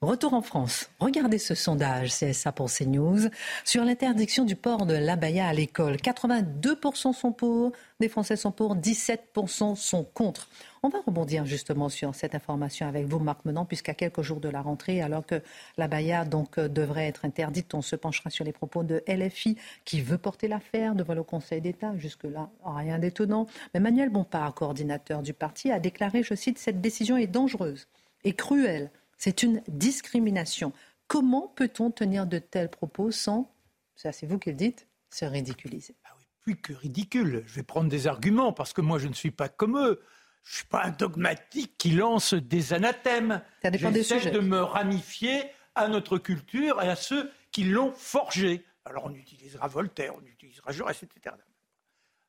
retour en France. Regardez ce sondage CSA pour CNews sur l'interdiction du port de l'abaya à l'école. 82% sont pour, des Français sont pour, 17% sont contre. On va rebondir justement sur cette information avec vous, Marc Menant, puisqu'à quelques jours de la rentrée, alors que la baya donc euh, devrait être interdite, on se penchera sur les propos de LFI qui veut porter l'affaire devant le Conseil d'État. Jusque-là, rien d'étonnant. Mais Manuel Bompard, coordinateur du parti, a déclaré, je cite, cette décision est dangereuse et cruelle. C'est une discrimination. Comment peut-on tenir de tels propos sans, ça c'est vous qui le dites, se ridiculiser? Ah oui, Plus que ridicule. Je vais prendre des arguments parce que moi je ne suis pas comme eux. Je suis pas un dogmatique qui lance des anathèmes. Ça dépend des sujets. de me ramifier à notre culture et à ceux qui l'ont forgé. Alors on utilisera Voltaire, on utilisera Jaurès, etc.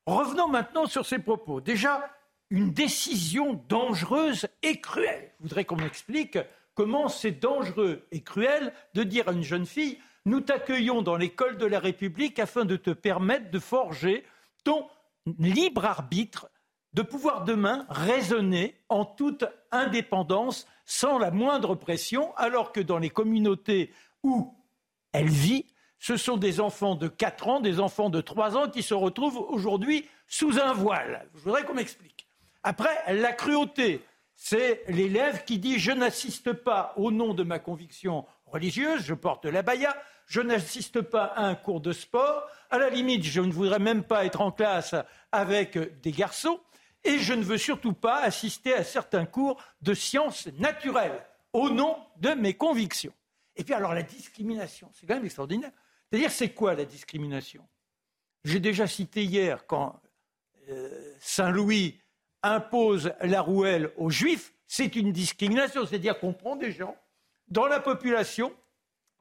Revenons maintenant sur ces propos. Déjà, une décision dangereuse et cruelle. Je voudrais qu'on m'explique comment c'est dangereux et cruel de dire à une jeune fille nous t'accueillons dans l'école de la République afin de te permettre de forger ton libre arbitre, de pouvoir demain raisonner en toute indépendance, sans la moindre pression, alors que dans les communautés où elle vit, ce sont des enfants de 4 ans, des enfants de 3 ans qui se retrouvent aujourd'hui sous un voile. Je voudrais qu'on m'explique. Après, la cruauté, c'est l'élève qui dit je n'assiste pas au nom de ma conviction religieuse, je porte la baya, je n'assiste pas à un cours de sport, à la limite, je ne voudrais même pas être en classe avec des garçons, et je ne veux surtout pas assister à certains cours de sciences naturelles au nom de mes convictions. Et puis alors la discrimination, c'est quand même extraordinaire. C'est-à-dire, c'est quoi la discrimination? J'ai déjà cité hier quand euh, Saint-Louis impose la rouelle aux juifs, c'est une discrimination. C'est-à-dire qu'on prend des gens dans la population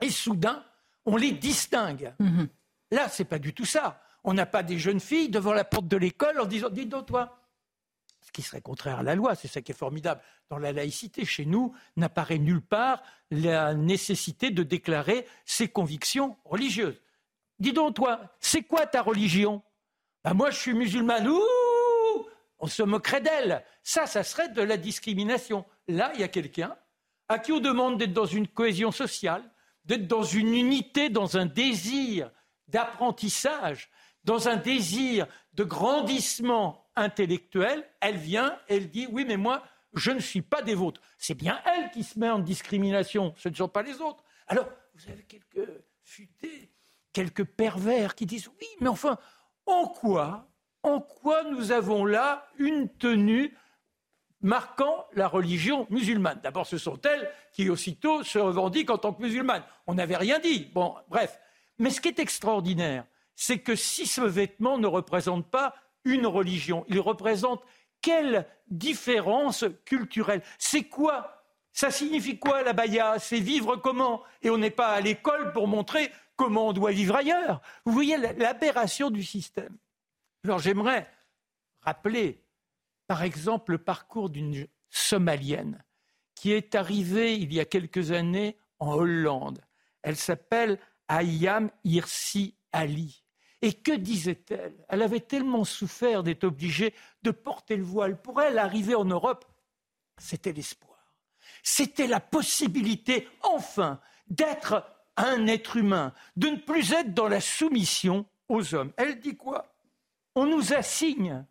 et soudain, on les distingue. Mhm. Là, c'est pas du tout ça. On n'a pas des jeunes filles devant la porte de l'école en disant Dis donc, toi. Ce qui serait contraire à la loi, c'est ça qui est formidable. Dans la laïcité, chez nous, n'apparaît nulle part la nécessité de déclarer ses convictions religieuses. Dis donc, toi, c'est quoi ta religion? Ben, Moi, je suis musulmane. Ouh On se moquerait d'elle. Ça, ça serait de la discrimination. Là, il y a quelqu'un à qui on demande d'être dans une cohésion sociale, d'être dans une unité, dans un désir d'apprentissage, dans un désir de grandissement intellectuel, elle vient, elle dit oui, mais moi, je ne suis pas des vôtres. C'est bien elle qui se met en discrimination, ce ne sont pas les autres. Alors, vous avez quelques futés, quelques pervers qui disent oui, mais enfin, en quoi, en quoi nous avons là une tenue marquant la religion musulmane. D'abord, ce sont elles qui aussitôt se revendiquent en tant que musulmanes. On n'avait rien dit. Bon, bref. Mais ce qui est extraordinaire, c'est que si ce vêtement ne représente pas une religion, il représente quelle différence culturelle? C'est quoi? Ça signifie quoi la baya? C'est vivre comment? Et on n'est pas à l'école pour montrer comment on doit vivre ailleurs. Vous voyez l'aberration du système. Alors j'aimerais rappeler par exemple le parcours d'une Somalienne qui est arrivée il y a quelques années en Hollande. Elle s'appelle Ayam Irsi Ali. Et que disait-elle? Elle avait tellement souffert d'être obligée de porter le voile. Pour elle, arriver en Europe, c'était l'espoir. C'était la possibilité, enfin, d'être un être humain, de ne plus être dans la soumission aux hommes. Elle dit quoi? On nous assigne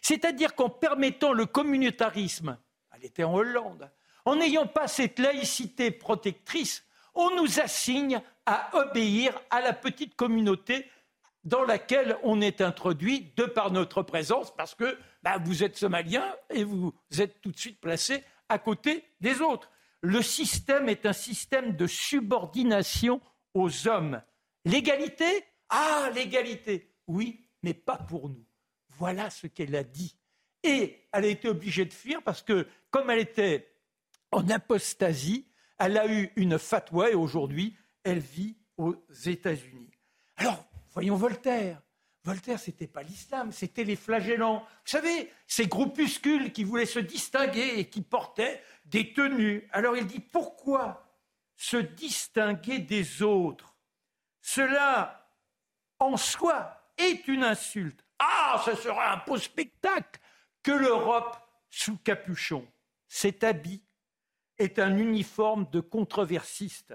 c'est-à-dire qu'en permettant le communautarisme, elle était en Hollande, en n'ayant pas cette laïcité protectrice, on nous assigne à obéir à la petite communauté dans laquelle on est introduit de par notre présence, parce que bah, vous êtes somalien et vous êtes tout de suite placé à côté des autres. Le système est un système de subordination aux hommes. L'égalité? Ah, l'égalité Oui, mais pas pour nous. Voilà ce qu'elle a dit. Et elle a été obligée de fuir parce que, comme elle était en apostasie, elle a eu une fatwa et aujourd'hui, elle vit aux États-Unis. Alors, voyons Voltaire. Voltaire, ce n'était pas l'islam, c'était les flagellants. Vous savez, ces groupuscules qui voulaient se distinguer et qui portaient des tenues. Alors il dit pourquoi se distinguer des autres? Cela, en soi, est une insulte. Ah, ce sera un beau spectacle que l'Europe sous capuchon. Cet habit est un uniforme de controversiste.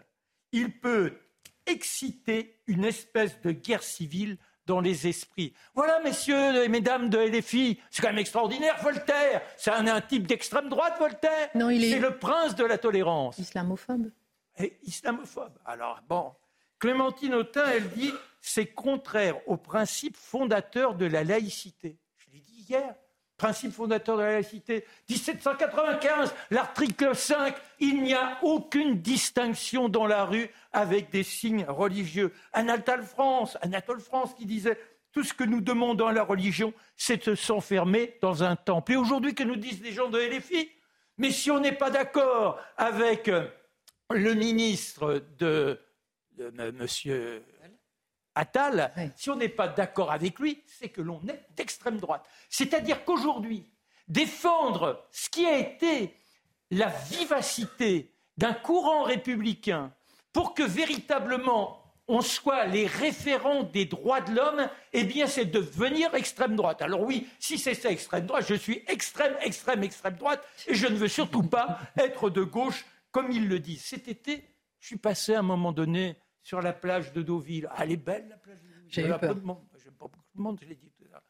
Il peut exciter une espèce de guerre civile dans les esprits. Voilà, messieurs et mesdames de LFI, c'est quand même extraordinaire, Voltaire. C'est un, type d'extrême droite, Voltaire. Non, il est... C'est le prince de la tolérance. Islamophobe. Et islamophobe. Alors, bon, Clémentine Autain, elle dit c'est contraire au principe fondateur de la laïcité. Je l'ai dit hier. Principe fondateur de la laïcité. 1795, l'article 5, il n'y a aucune distinction dans la rue avec des signes religieux. Anatole France, Anatole France qui disait tout ce que nous demandons à la religion, c'est de s'enfermer dans un temple. Et aujourd'hui, que nous disent les gens de LFI Mais si on n'est pas d'accord avec le ministre de Monsieur Attal, si on n'est pas d'accord avec lui, c'est que l'on est d'extrême droite. C'est-à-dire qu'aujourd'hui, défendre ce qui a été la vivacité d'un courant républicain pour que véritablement on soit les référents des droits de l'homme, eh bien, c'est devenir extrême droite. Alors oui, si c'est ça extrême droite, je suis extrême, extrême, extrême droite, et je ne veux surtout pas être de gauche, comme ils le disent. Cet été, je suis passé à un moment donné sur la plage de Deauville. Ah, elle est belle, la plage de Deauville. J'ai eu peur. pas beaucoup de monde, je l'ai dit tout à l'heure.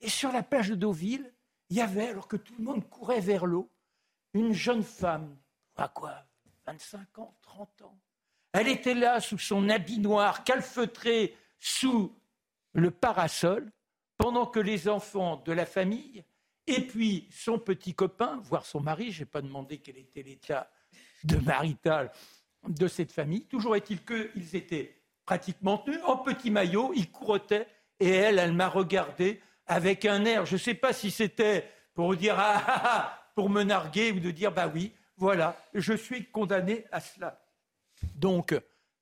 Et sur la plage de Deauville, il y avait, alors que tout le monde courait vers l'eau, une jeune femme, à quoi 25 ans, 30 ans. Elle était là sous son habit noir, calfeutré sous le parasol, pendant que les enfants de la famille, et puis son petit copain, voire son mari, je n'ai pas demandé quel était l'état de marital de cette famille, toujours est-il qu'ils étaient pratiquement tenus. En petit maillot, ils couretaient, et elle, elle m'a regardé avec un air, je ne sais pas si c'était pour dire ah, ah, ah, pour me narguer ou de dire bah oui, voilà, je suis condamné à cela. Donc,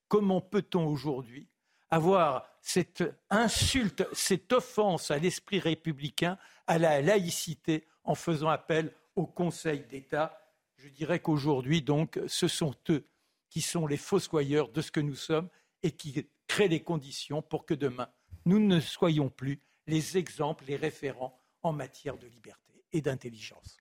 comment peut-on aujourd'hui avoir cette insulte, cette offense à l'esprit républicain, à la laïcité, en faisant appel au Conseil d'État? Je dirais qu'aujourd'hui, donc, ce sont eux qui sont les fossoyeurs de ce que nous sommes et qui créent les conditions pour que demain, nous ne soyons plus les exemples, les référents en matière de liberté et d'intelligence.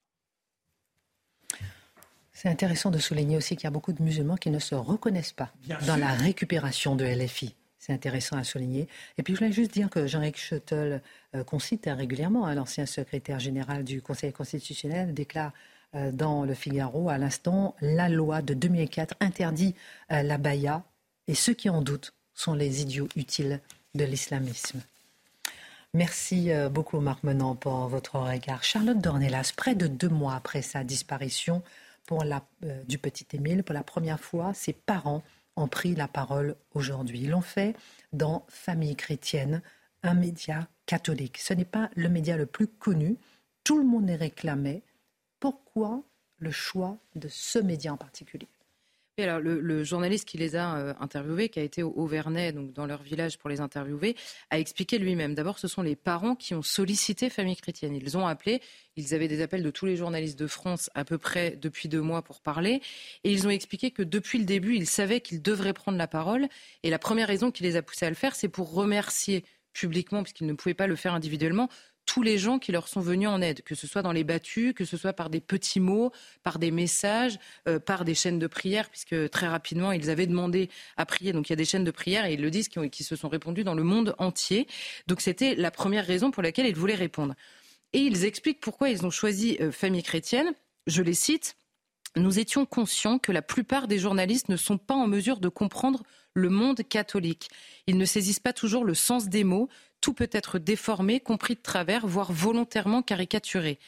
C'est intéressant de souligner aussi qu'il y a beaucoup de musulmans qui ne se reconnaissent pas dans la récupération de LFI. C'est intéressant à souligner. Et puis je voulais juste dire que Jean-Éric Schuttel, euh, qu'on cite régulièrement, hein, l'ancien secrétaire général du Conseil constitutionnel, déclare dans le Figaro à l'instant la loi de 2004 interdit euh, la baya et ceux qui en doutent sont les idiots utiles de l'islamisme. Merci beaucoup Marc Menant pour votre regard. Charlotte Dornelas, près de deux mois après sa disparition, pour la, euh, du petit Émile. Pour la première fois, ses parents ont pris la parole aujourd'hui. Ils l'ont fait dans Famille chrétienne, un média catholique. Ce n'est pas le média le plus connu. Tout le monde est réclamé. Pourquoi le choix de ce média en particulier alors, le, journaliste qui les a euh, interviewés, qui a été au Auvernais, donc dans leur village pour les interviewer, a expliqué lui-même. D'abord, ce sont les parents qui ont sollicité Famille Chrétienne. Ils ont appelé, ils avaient des appels de tous les journalistes de France à peu près depuis deux mois pour parler, et ils ont expliqué que depuis le début, ils savaient qu'ils devraient prendre la parole, et la première raison qui les a poussés à le faire, c'est pour remercier publiquement, puisqu'ils ne pouvaient pas le faire individuellement, tous les gens qui leur sont venus en aide, que ce soit dans les battus, que ce soit par des petits mots, par des messages, euh, par des chaînes de prière, puisque très rapidement, ils avaient demandé à prier. Donc il y a des chaînes de prière, et ils le disent, qui, qui se sont répondues dans le monde entier. Donc c'était la première raison pour laquelle ils voulaient répondre. Et ils expliquent pourquoi ils ont choisi euh, Famille chrétienne. Je les cite. Nous étions conscients que la plupart des journalistes ne sont pas en mesure de comprendre le monde catholique. Ils ne saisissent pas toujours le sens des mots, tout peut être déformé, compris de travers, voire volontairement caricaturé.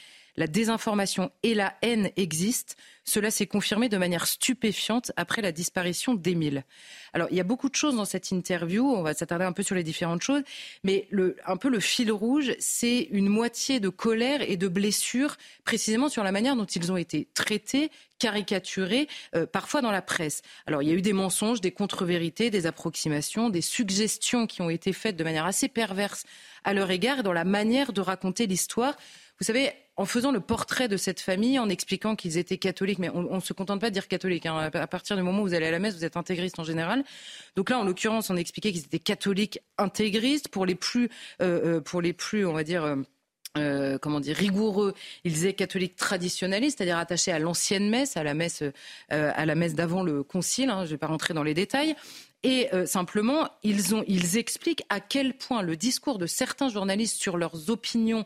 La désinformation et la haine existent. Cela s'est confirmé de manière stupéfiante après la disparition d'Émile. Alors, il y a beaucoup de choses dans cette interview. On va s'attarder un peu sur les différentes choses. Mais le, un peu le fil rouge, c'est une moitié de colère et de blessure, précisément sur la manière dont ils ont été traités, caricaturés, euh, parfois dans la presse. Alors, il y a eu des mensonges, des contre-vérités, des approximations, des suggestions qui ont été faites de manière assez perverse à leur égard et dans la manière de raconter l'histoire. Vous savez, en faisant le portrait de cette famille, en expliquant qu'ils étaient catholiques, mais on ne se contente pas de dire catholiques. Hein. À partir du moment où vous allez à la messe, vous êtes intégriste en général. Donc là, en l'occurrence, on expliquait qu'ils étaient catholiques intégristes. Pour les plus, euh, euh, pour les plus, on va dire. Euh, comment dire, rigoureux. Ils étaient catholiques traditionnalistes, c'est-à-dire attachés à l'ancienne messe, à la messe, à la messe d'avant le concile. Hein, je ne vais pas rentrer dans les détails. Et simplement, ils expliquent à quel point le discours de certains journalistes sur leurs opinions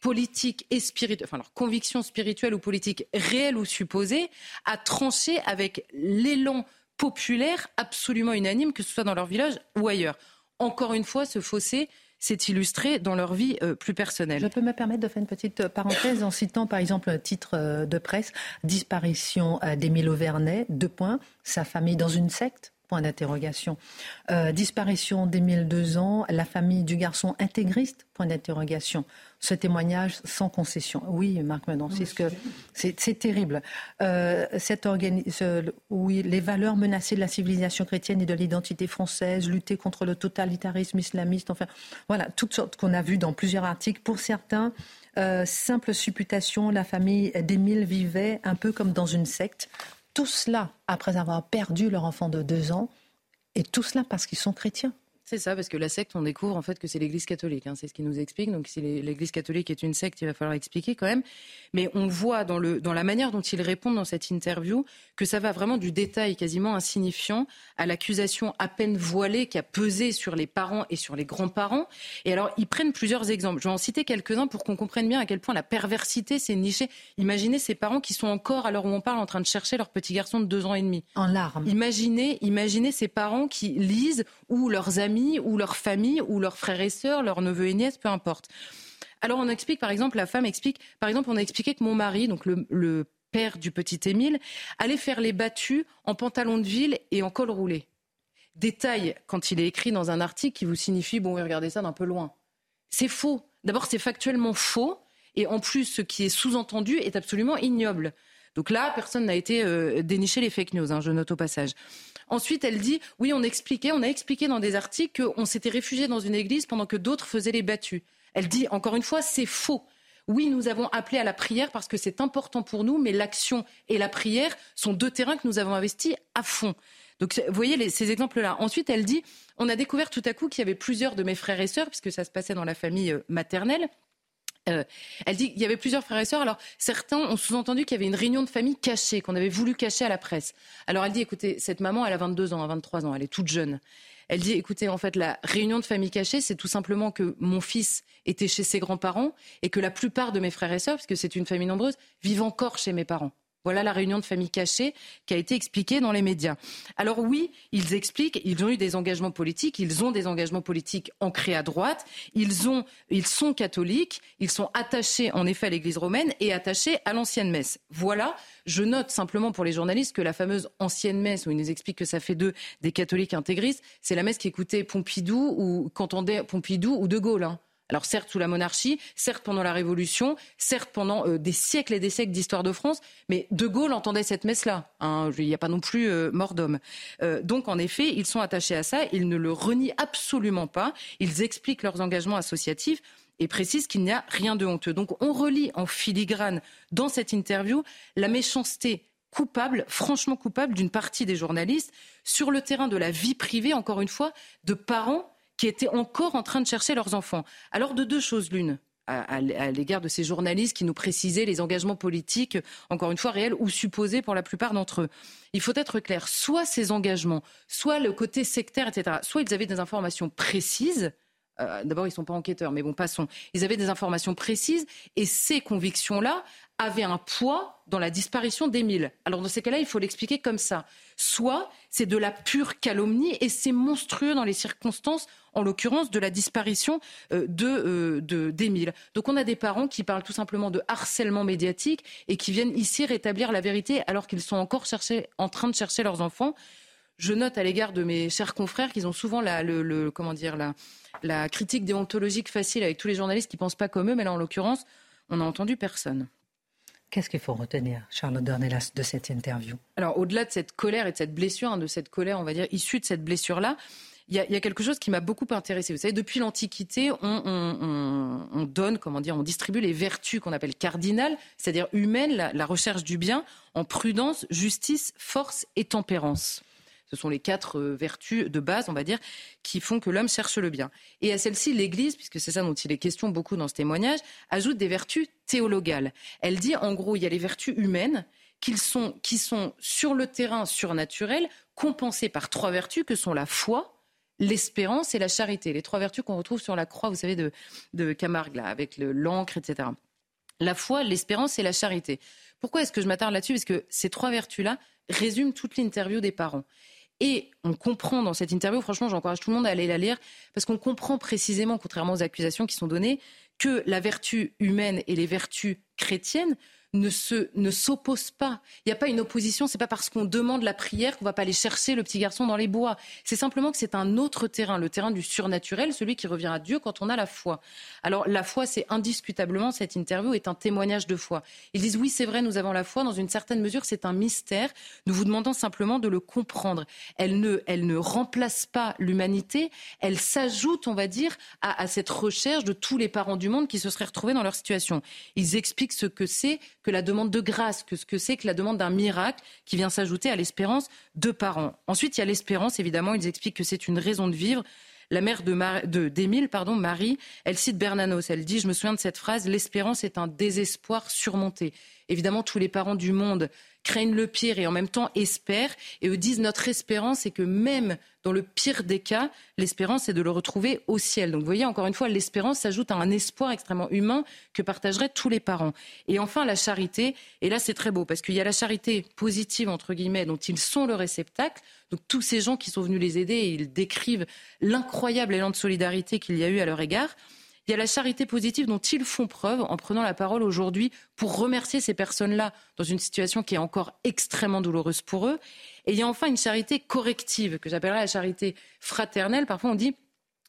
politique et spirituelle, enfin leur conviction spirituelle ou politique réelle ou supposée, a tranché avec l'élan populaire absolument unanime, que ce soit dans leur village ou ailleurs. Encore une fois, ce fossé s'est illustré dans leur vie euh, plus personnelle. Je peux me permettre de faire une petite parenthèse en citant par exemple un titre euh, de presse Disparition euh, d'Émile Auvernay, deux points, sa famille dans une secte Point d'interrogation. Euh, disparition d'Émile deux ans, la famille du garçon intégriste Point d'interrogation. Ce témoignage sans concession. Oui, Marc Menon, c'est ce que c'est terrible. Euh, cette oui, les valeurs menacées de la civilisation chrétienne et de l'identité française, lutter contre le totalitarisme islamiste, enfin, voilà, toutes sortes qu'on a vues dans plusieurs articles. Pour certains, euh, simple supputation, la famille d'Émile vivait un peu comme dans une secte. Tout cela après avoir perdu leur enfant de deux ans, et tout cela parce qu'ils sont chrétiens. C'est ça, parce que la secte, on découvre en fait que c'est l'Église catholique. Hein, c'est ce qui nous explique. Donc, si l'Église catholique est une secte, il va falloir expliquer quand même. Mais on voit dans, le, dans la manière dont ils répondent dans cette interview que ça va vraiment du détail quasiment insignifiant à l'accusation à peine voilée qui a pesé sur les parents et sur les grands-parents. Et alors, ils prennent plusieurs exemples. Je vais en citer quelques-uns pour qu'on comprenne bien à quel point la perversité s'est nichée. Imaginez ces parents qui sont encore, à l'heure où on parle, en train de chercher leur petit garçon de deux ans et demi. En larmes. Imaginez, imaginez ces parents qui lisent ou leurs amis ou leur famille ou leurs frères et sœurs, leurs neveux et nièces, peu importe. Alors on explique, par exemple, la femme explique, par exemple, on a expliqué que mon mari, donc le, père du petit Émile, allait faire les battues en pantalon de ville et en col roulé. Détail quand il est écrit dans un article qui vous signifie, bon, regardez ça d'un peu loin. C'est faux. D'abord, c'est factuellement faux. Et en plus, ce qui est sous-entendu est absolument ignoble. Donc là, personne n'a été euh, déniché les fake news, hein, je note au passage. Ensuite, elle dit oui, on expliquait, on a expliqué dans des articles qu'on s'était réfugié dans une église pendant que d'autres faisaient les battus. Elle dit encore une fois, c'est faux. Oui, nous avons appelé à la prière parce que c'est important pour nous, mais l'action et la prière sont deux terrains que nous avons investis à fond. Donc, vous voyez ces exemples-là. Ensuite, elle dit, on a découvert tout à coup qu'il y avait plusieurs de mes frères et sœurs, puisque ça se passait dans la famille euh, maternelle, euh, elle dit qu'il y avait plusieurs frères et sœurs. Alors certains ont sous-entendu qu'il y avait une réunion de famille cachée, qu'on avait voulu cacher à la presse. Alors elle dit, écoutez, cette maman, elle a 22 ans, 23 ans, elle est toute jeune. Elle dit, écoutez, en fait, la réunion de famille cachée, c'est tout simplement que mon fils était chez ses grands-parents et que la plupart de mes frères et sœurs, puisque c'est une famille nombreuse, vivent encore chez mes parents. Voilà la réunion de famille cachée qui a été expliquée dans les médias. Alors oui, ils expliquent, ils ont eu des engagements politiques, ils ont des engagements politiques ancrés à droite, ils, ont, ils sont catholiques, ils sont attachés en effet à l'Église romaine et attachés à l'ancienne messe. Voilà, je note simplement pour les journalistes que la fameuse ancienne messe, où ils nous expliquent que ça fait d'eux des catholiques intégristes, c'est la messe qui écoutait Pompidou ou qu'entendait Pompidou ou De Gaulle. Hein. Alors certes sous la monarchie, certes pendant la Révolution, certes pendant euh, des siècles et des siècles d'histoire de France, mais De Gaulle entendait cette messe-là. Hein, il n'y a pas non plus euh, mort d'homme. Euh, donc en effet, ils sont attachés à ça, ils ne le renient absolument pas, ils expliquent leurs engagements associatifs et précisent qu'il n'y a rien de honteux. Donc on relie en filigrane dans cette interview la méchanceté coupable, franchement coupable d'une partie des journalistes sur le terrain de la vie privée, encore une fois, de parents qui étaient encore en train de chercher leurs enfants. Alors de deux choses l'une à, l'égard de ces journalistes qui nous précisaient les engagements politiques, encore une fois réels ou supposés pour la plupart d'entre eux. Il faut être clair, soit ces engagements, soit le côté sectaire, etc., soit ils avaient des informations précises, euh, D'abord, ils ne sont pas enquêteurs, mais bon, passons. Ils avaient des informations précises et ces convictions-là avaient un poids dans la disparition d'Émile. Alors, dans ces cas-là, il faut l'expliquer comme ça. Soit c'est de la pure calomnie et c'est monstrueux dans les circonstances en l'occurrence de la disparition euh, euh, de d'Émile. Donc on a des parents qui parlent tout simplement de harcèlement médiatique et qui viennent ici rétablir la vérité alors qu'ils sont encore en train de chercher leurs enfants. Je note à l'égard de mes chers confrères qu'ils ont souvent la, le, comment dire, la, la critique déontologique facile avec tous les journalistes qui ne pensent pas comme eux, mais là en l'occurrence, on n'a entendu personne. Qu'est-ce qu'il faut retenir, Charlotte Dornelas, de cette interview? Alors, au-delà de cette colère et de cette blessure, hein, de cette colère, on va dire, issue de cette blessure-là, il y, a, quelque chose qui m'a beaucoup intéressé. Vous savez, depuis l'Antiquité, on, donne, comment dire, on distribue les vertus qu'on appelle cardinales, c'est-à-dire humaines, la, recherche du bien, en prudence, justice, force et tempérance. Ce sont les quatre euh, vertus de base, on va dire, qui font que l'homme cherche le bien. Et à celle-ci, l'Église, puisque c'est ça dont il est question beaucoup dans ce témoignage, ajoute des vertus théologales. Elle dit, en gros, il y a les vertus humaines qui sont, sur le terrain surnaturel, compensées par trois vertus que sont la foi, l'espérance et la charité. Les trois vertus qu'on retrouve sur la croix, vous savez, de, de Camargue, là, avec l'encre, etc. La foi, l'espérance et la charité. Pourquoi est-ce que je m'attarde là-dessus? Parce que ces trois vertus-là résument toute l'interview des parents. Et on comprend dans cette interview, franchement, j'encourage tout le monde à aller la lire, parce qu'on comprend précisément, contrairement aux accusations qui sont données, que la vertu humaine et les vertus chrétiennes ne se ne s'oppose pas. Il n'y a pas une opposition. C'est pas parce qu'on demande la prière qu'on va pas aller chercher le petit garçon dans les bois. C'est simplement que c'est un autre terrain, le terrain du surnaturel, celui qui revient à Dieu quand on a la foi. Alors la foi, c'est indiscutablement cette interview est un témoignage de foi. Ils disent oui, c'est vrai, nous avons la foi. Dans une certaine mesure, c'est un mystère. Nous vous demandons simplement de le comprendre. Elle ne elle ne remplace pas l'humanité. Elle s'ajoute, on va dire, à, à cette recherche de tous les parents du monde qui se seraient retrouvés dans leur situation. Ils expliquent ce que c'est que la demande de grâce, que ce que c'est que la demande d'un miracle qui vient s'ajouter à l'espérance de parents. Ensuite, il y a l'espérance, évidemment, ils expliquent que c'est une raison de vivre. La mère de d'Émile, pardon, Marie, elle cite Bernanos. Elle dit, je me souviens de cette phrase, l'espérance est un désespoir surmonté. Évidemment, tous les parents du monde craignent le pire et en même temps espèrent. Et eux disent notre espérance, c'est que même dans le pire des cas, l'espérance est de le retrouver au ciel. Donc vous voyez, encore une fois, l'espérance s'ajoute à un espoir extrêmement humain que partageraient tous les parents. Et enfin, la charité. Et là, c'est très beau parce qu'il y a la charité positive, entre guillemets, dont ils sont le réceptacle. Donc tous ces gens qui sont venus les aider, ils décrivent l'incroyable élan de solidarité qu'il y a eu à leur égard. Il y a la charité positive dont ils font preuve en prenant la parole aujourd'hui pour remercier ces personnes-là dans une situation qui est encore extrêmement douloureuse pour eux. Et il y a enfin une charité corrective que j'appellerais la charité fraternelle. Parfois on dit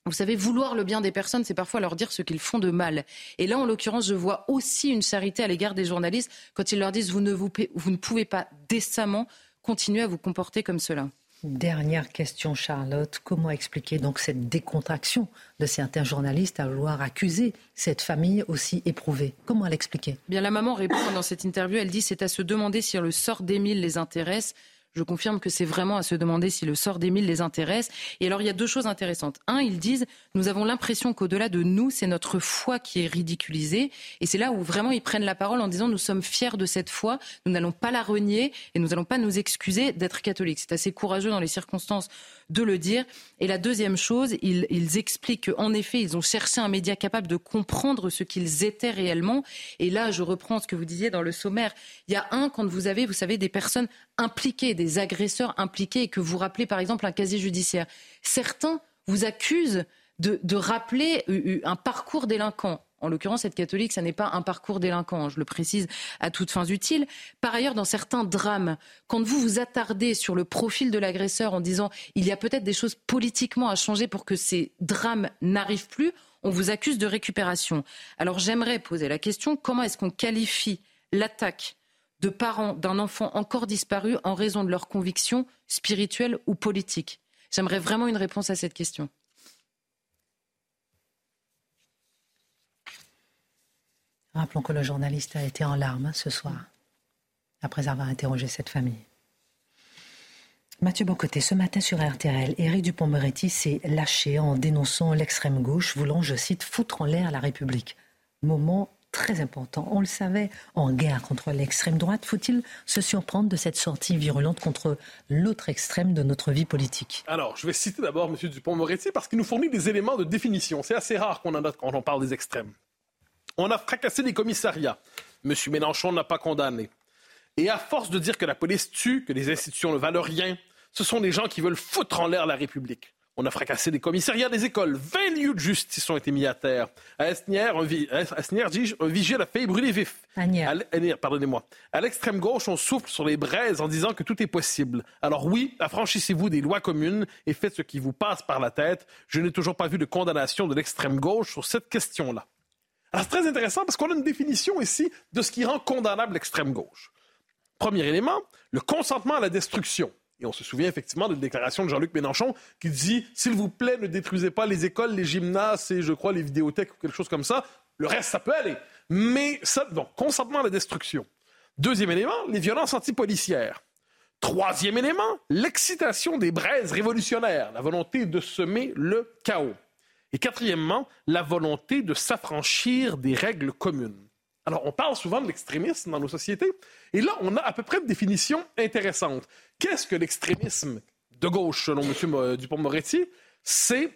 vous savez, vouloir le bien des personnes, c'est parfois leur dire ce qu'ils font de mal. Et là, en l'occurrence, je vois aussi une charité à l'égard des journalistes quand ils leur disent vous ne, vous, vous ne pouvez pas décemment continuer à vous comporter comme cela. Dernière question, Charlotte. Comment expliquer donc cette décontraction de certains journalistes à vouloir accuser cette famille aussi éprouvée? Comment l'expliquer Bien, la maman répond dans cette interview. Elle dit c'est à se demander si le sort d'Émile les intéresse. Je confirme que c'est vraiment à se demander si le sort d'Émile les intéresse. Et alors, il y a deux choses intéressantes. Un, ils disent, nous avons l'impression qu'au-delà de nous, c'est notre foi qui est ridiculisée. Et c'est là où vraiment ils prennent la parole en disant, nous sommes fiers de cette foi, nous n'allons pas la renier et nous n'allons pas nous excuser d'être catholiques. C'est assez courageux dans les circonstances de le dire. Et la deuxième chose, ils, ils expliquent qu'en effet, ils ont cherché un média capable de comprendre ce qu'ils étaient réellement. Et là, je reprends ce que vous disiez dans le sommaire. Il y a un, quand vous avez, vous savez, des personnes impliqués, des agresseurs impliqués, et que vous rappelez par exemple un casier judiciaire. Certains vous accusent de, rappeler un parcours délinquant. En l'occurrence, cette catholique, ça n'est pas un parcours délinquant, je le précise à toutes fins utiles. Par ailleurs, dans certains drames, quand vous vous attardez sur le profil de l'agresseur en disant il y a peut-être des choses politiquement à changer pour que ces drames n'arrivent plus, on vous accuse de récupération. Alors j'aimerais poser la question comment est-ce qu'on qualifie l'attaque de parents d'un enfant encore disparu en raison de leurs convictions spirituelles ou politiques J'aimerais vraiment une réponse à cette question. Rappelons que le journaliste a été en larmes ce soir, après avoir interrogé cette famille. Mathieu Bocoté, ce matin sur RTL, Éric Dupont-Moretti s'est lâché en dénonçant l'extrême gauche, voulant, je cite, foutre en l'air la République. Moment très important. On le savait, en guerre contre l'extrême droite, faut-il se surprendre de cette sortie virulente contre l'autre extrême de notre vie politique Alors, je vais citer d'abord M. Dupont-Moretti parce qu'il nous fournit des éléments de définition. C'est assez rare qu'on en a quand on parle des extrêmes. On a fracassé les commissariats. M. Mélenchon n'a pas condamné. Et à force de dire que la police tue, que les institutions ne valent rien, ce sont des gens qui veulent foutre en l'air la République. On a fracassé des commissariats, des écoles. 20 lieux de justice ont été mis à terre. À Esnières, un, un vigile a failli brûler vif. Pardonnez-moi. À l'extrême gauche, on souffle sur les braises en disant que tout est possible. Alors oui, affranchissez-vous des lois communes et faites ce qui vous passe par la tête. Je n'ai toujours pas vu de condamnation de l'extrême gauche sur cette question-là. Alors c'est très intéressant parce qu'on a une définition ici de ce qui rend condamnable l'extrême gauche. Premier élément, le consentement à la destruction. Et on se souvient effectivement de la déclaration de Jean-Luc Mélenchon qui dit S'il vous plaît, ne détruisez pas les écoles, les gymnases et, je crois, les vidéothèques ou quelque chose comme ça. Le reste, ça peut aller. Mais ça, donc, consentement à la destruction. Deuxième élément, les violences antipolicières. Troisième élément, l'excitation des braises révolutionnaires, la volonté de semer le chaos. Et quatrièmement, la volonté de s'affranchir des règles communes. Alors, on parle souvent de l'extrémisme dans nos sociétés, et là, on a à peu près une définition intéressante. Qu'est-ce que l'extrémisme de gauche, selon M. Dupont-Moretti? C'est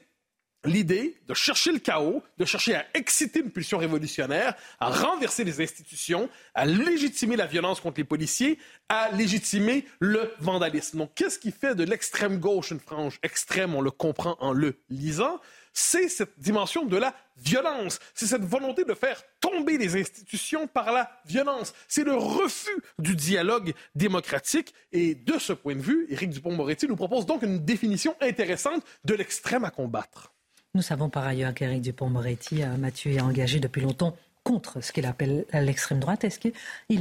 l'idée de chercher le chaos, de chercher à exciter une pulsion révolutionnaire, à renverser les institutions, à légitimer la violence contre les policiers, à légitimer le vandalisme. Donc, qu'est-ce qui fait de l'extrême gauche une frange extrême? On le comprend en le lisant c'est cette dimension de la violence. C'est cette volonté de faire tomber les institutions par la violence. C'est le refus du dialogue démocratique. Et de ce point de vue, Éric Dupont-Moretti nous propose donc une définition intéressante de l'extrême à combattre. Nous savons par ailleurs qu'Éric Dupont-Moretti, euh, Mathieu, est engagé depuis longtemps contre ce qu'il appelle l'extrême droite. Est-ce qu'il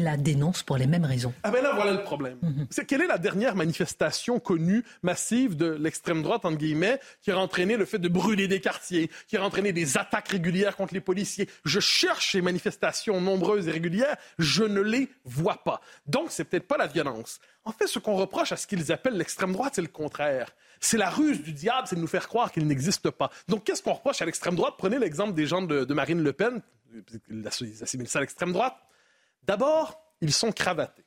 la dénonce pour les mêmes raisons Ah ben là, voilà le problème. Mhm. C'est quelle est la dernière manifestation connue, massive de l'extrême droite, entre guillemets, qui a entraîné le fait de brûler des quartiers, qui a entraîné des attaques régulières contre les policiers? Je cherche ces manifestations nombreuses et régulières, je ne les vois pas. Donc, c'est peut-être pas la violence. En fait, ce qu'on reproche à ce qu'ils appellent l'extrême droite, c'est le contraire. C'est la ruse du diable, c'est de nous faire croire qu'il n'existe pas. Donc, qu'est-ce qu'on reproche à l'extrême droite? Prenez l'exemple des gens de Marine Le Pen, ils assimilent ça à l'extrême droite. D'abord, ils sont cravatés.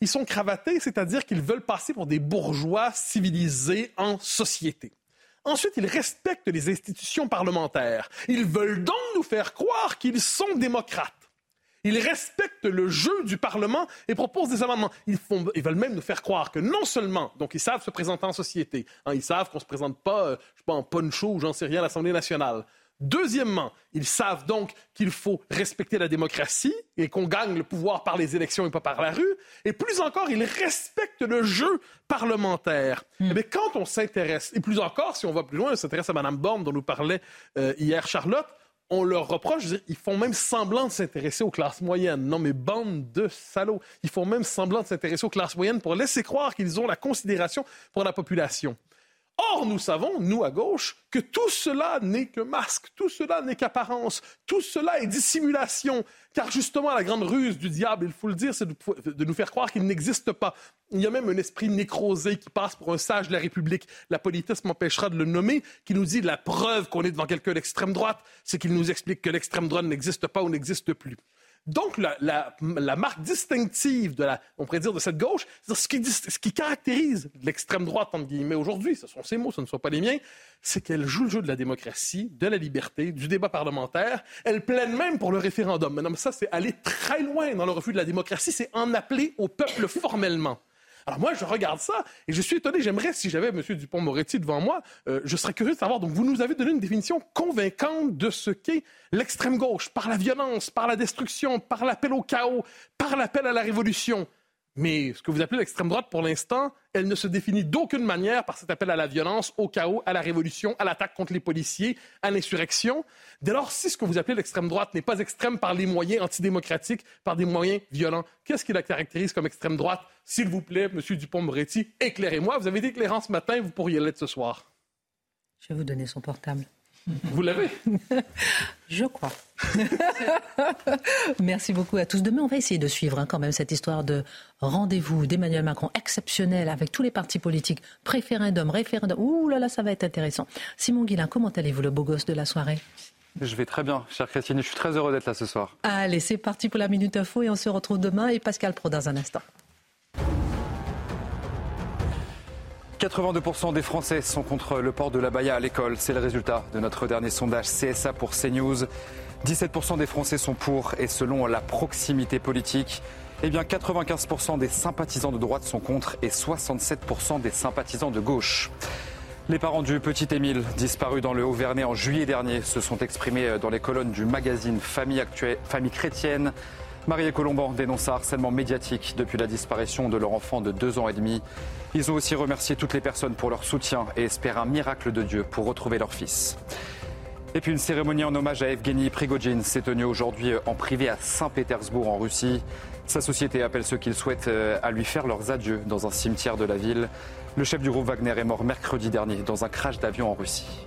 Ils sont cravatés, c'est-à-dire qu'ils veulent passer pour des bourgeois civilisés en société. Ensuite, ils respectent les institutions parlementaires. Ils veulent donc nous faire croire qu'ils sont démocrates. Ils respectent le jeu du Parlement et proposent des amendements. Ils, veulent même nous faire croire que non seulement, donc ils savent se présenter en société, hein, ils savent qu'on ne se présente pas, euh, je sais pas, en poncho ou j'en sais rien à l'Assemblée nationale, Deuxièmement, ils savent donc qu'il faut respecter la démocratie et qu'on gagne le pouvoir par les élections et pas par la rue. Et plus encore, ils respectent le jeu parlementaire. Mais hmm. eh quand on s'intéresse, et plus encore, si on va plus loin, on s'intéresse à Mme Borne dont nous parlait euh, hier Charlotte, on leur reproche, ils font même semblant de s'intéresser aux classes moyennes. Non, mais bande de salauds. Ils font même semblant de s'intéresser aux classes moyennes pour laisser croire qu'ils ont la considération pour la population. Or, nous savons, nous à gauche, que tout cela n'est que masque, tout cela n'est qu'apparence, tout cela est dissimulation, car justement la grande ruse du diable, il faut le dire, c'est de, nous faire croire qu'il n'existe pas. Il y a même un esprit nécrosé qui passe pour un sage de la République. La politesse m'empêchera de le nommer, qui nous dit la preuve qu'on est devant quelqu'un d'extrême droite, c'est qu'il nous explique que l'extrême droite n'existe pas ou n'existe plus. Donc, la, marque distinctive de la, on pourrait dire, de cette gauche, ce qui, ce qui caractérise l'extrême droite, entre guillemets, aujourd'hui, ce sont ses mots, ce ne sont pas les miens, c'est qu'elle joue le jeu de la démocratie, de la liberté, du débat parlementaire. Elle plaide même pour le référendum. Mais ça, c'est aller très loin dans le refus de la démocratie, c'est en appeler au peuple formellement. Alors moi, je regarde ça et je suis étonné. J'aimerais, si j'avais M. Dupont-Moretti devant moi, euh, je serais curieux de savoir. Donc, vous nous avez donné une définition convaincante de ce qu'est l'extrême gauche, par la violence, par la destruction, par l'appel au chaos, par l'appel à la révolution. Mais ce que vous appelez l'extrême droite, pour l'instant, elle ne se définit d'aucune manière par cet appel à la violence, au chaos, à la révolution, à l'attaque contre les policiers, à l'insurrection. Dès lors, si ce que vous appelez l'extrême droite n'est pas extrême par les moyens antidémocratiques, par des moyens violents, qu'est-ce qui la caractérise comme extrême droite? S'il vous plaît, M. Dupont-Moretti, éclairez-moi. Vous avez été éclairant ce matin, vous pourriez l'être ce soir. Je vais vous donner son portable. Vous l'avez Je crois. Merci beaucoup à tous. Demain, on va essayer de suivre hein, quand même cette histoire de rendez-vous d'Emmanuel Macron exceptionnel avec tous les partis politiques, préférendum, référendum. Ouh là là, ça va être intéressant. Simon Guillain, comment allez-vous, le beau gosse de la soirée? Je vais très bien, chère Christine. Je suis très heureux d'être là ce soir. Allez, c'est parti pour la Minute Info et on se retrouve demain. Et Pascal Pro dans un instant. 82% des Français sont contre le port de la Baïa à l'école. C'est le résultat de notre dernier sondage CSA pour CNews. 17% des Français sont pour et selon la proximité politique, eh bien 95% des sympathisants de droite sont contre et 67% des sympathisants de gauche. Les parents du petit Émile, disparu dans le Haut-Vernay en juillet dernier, se sont exprimés dans les colonnes du magazine Famille chrétienne. Marie et Colomban dénoncent un harcèlement médiatique depuis la disparition de leur enfant de deux ans et demi. Ils ont aussi remercié toutes les personnes pour leur soutien et espèrent un miracle de Dieu pour retrouver leur fils. Et puis une cérémonie en hommage à Evgeny Prigogine s'est tenue aujourd'hui en privé à Saint-Pétersbourg en Russie. Sa société appelle ceux qu'ils souhaitent euh, à lui faire leurs adieux dans un cimetière de la ville. Le chef du groupe Wagner est mort mercredi dernier dans un crash d'avion en Russie.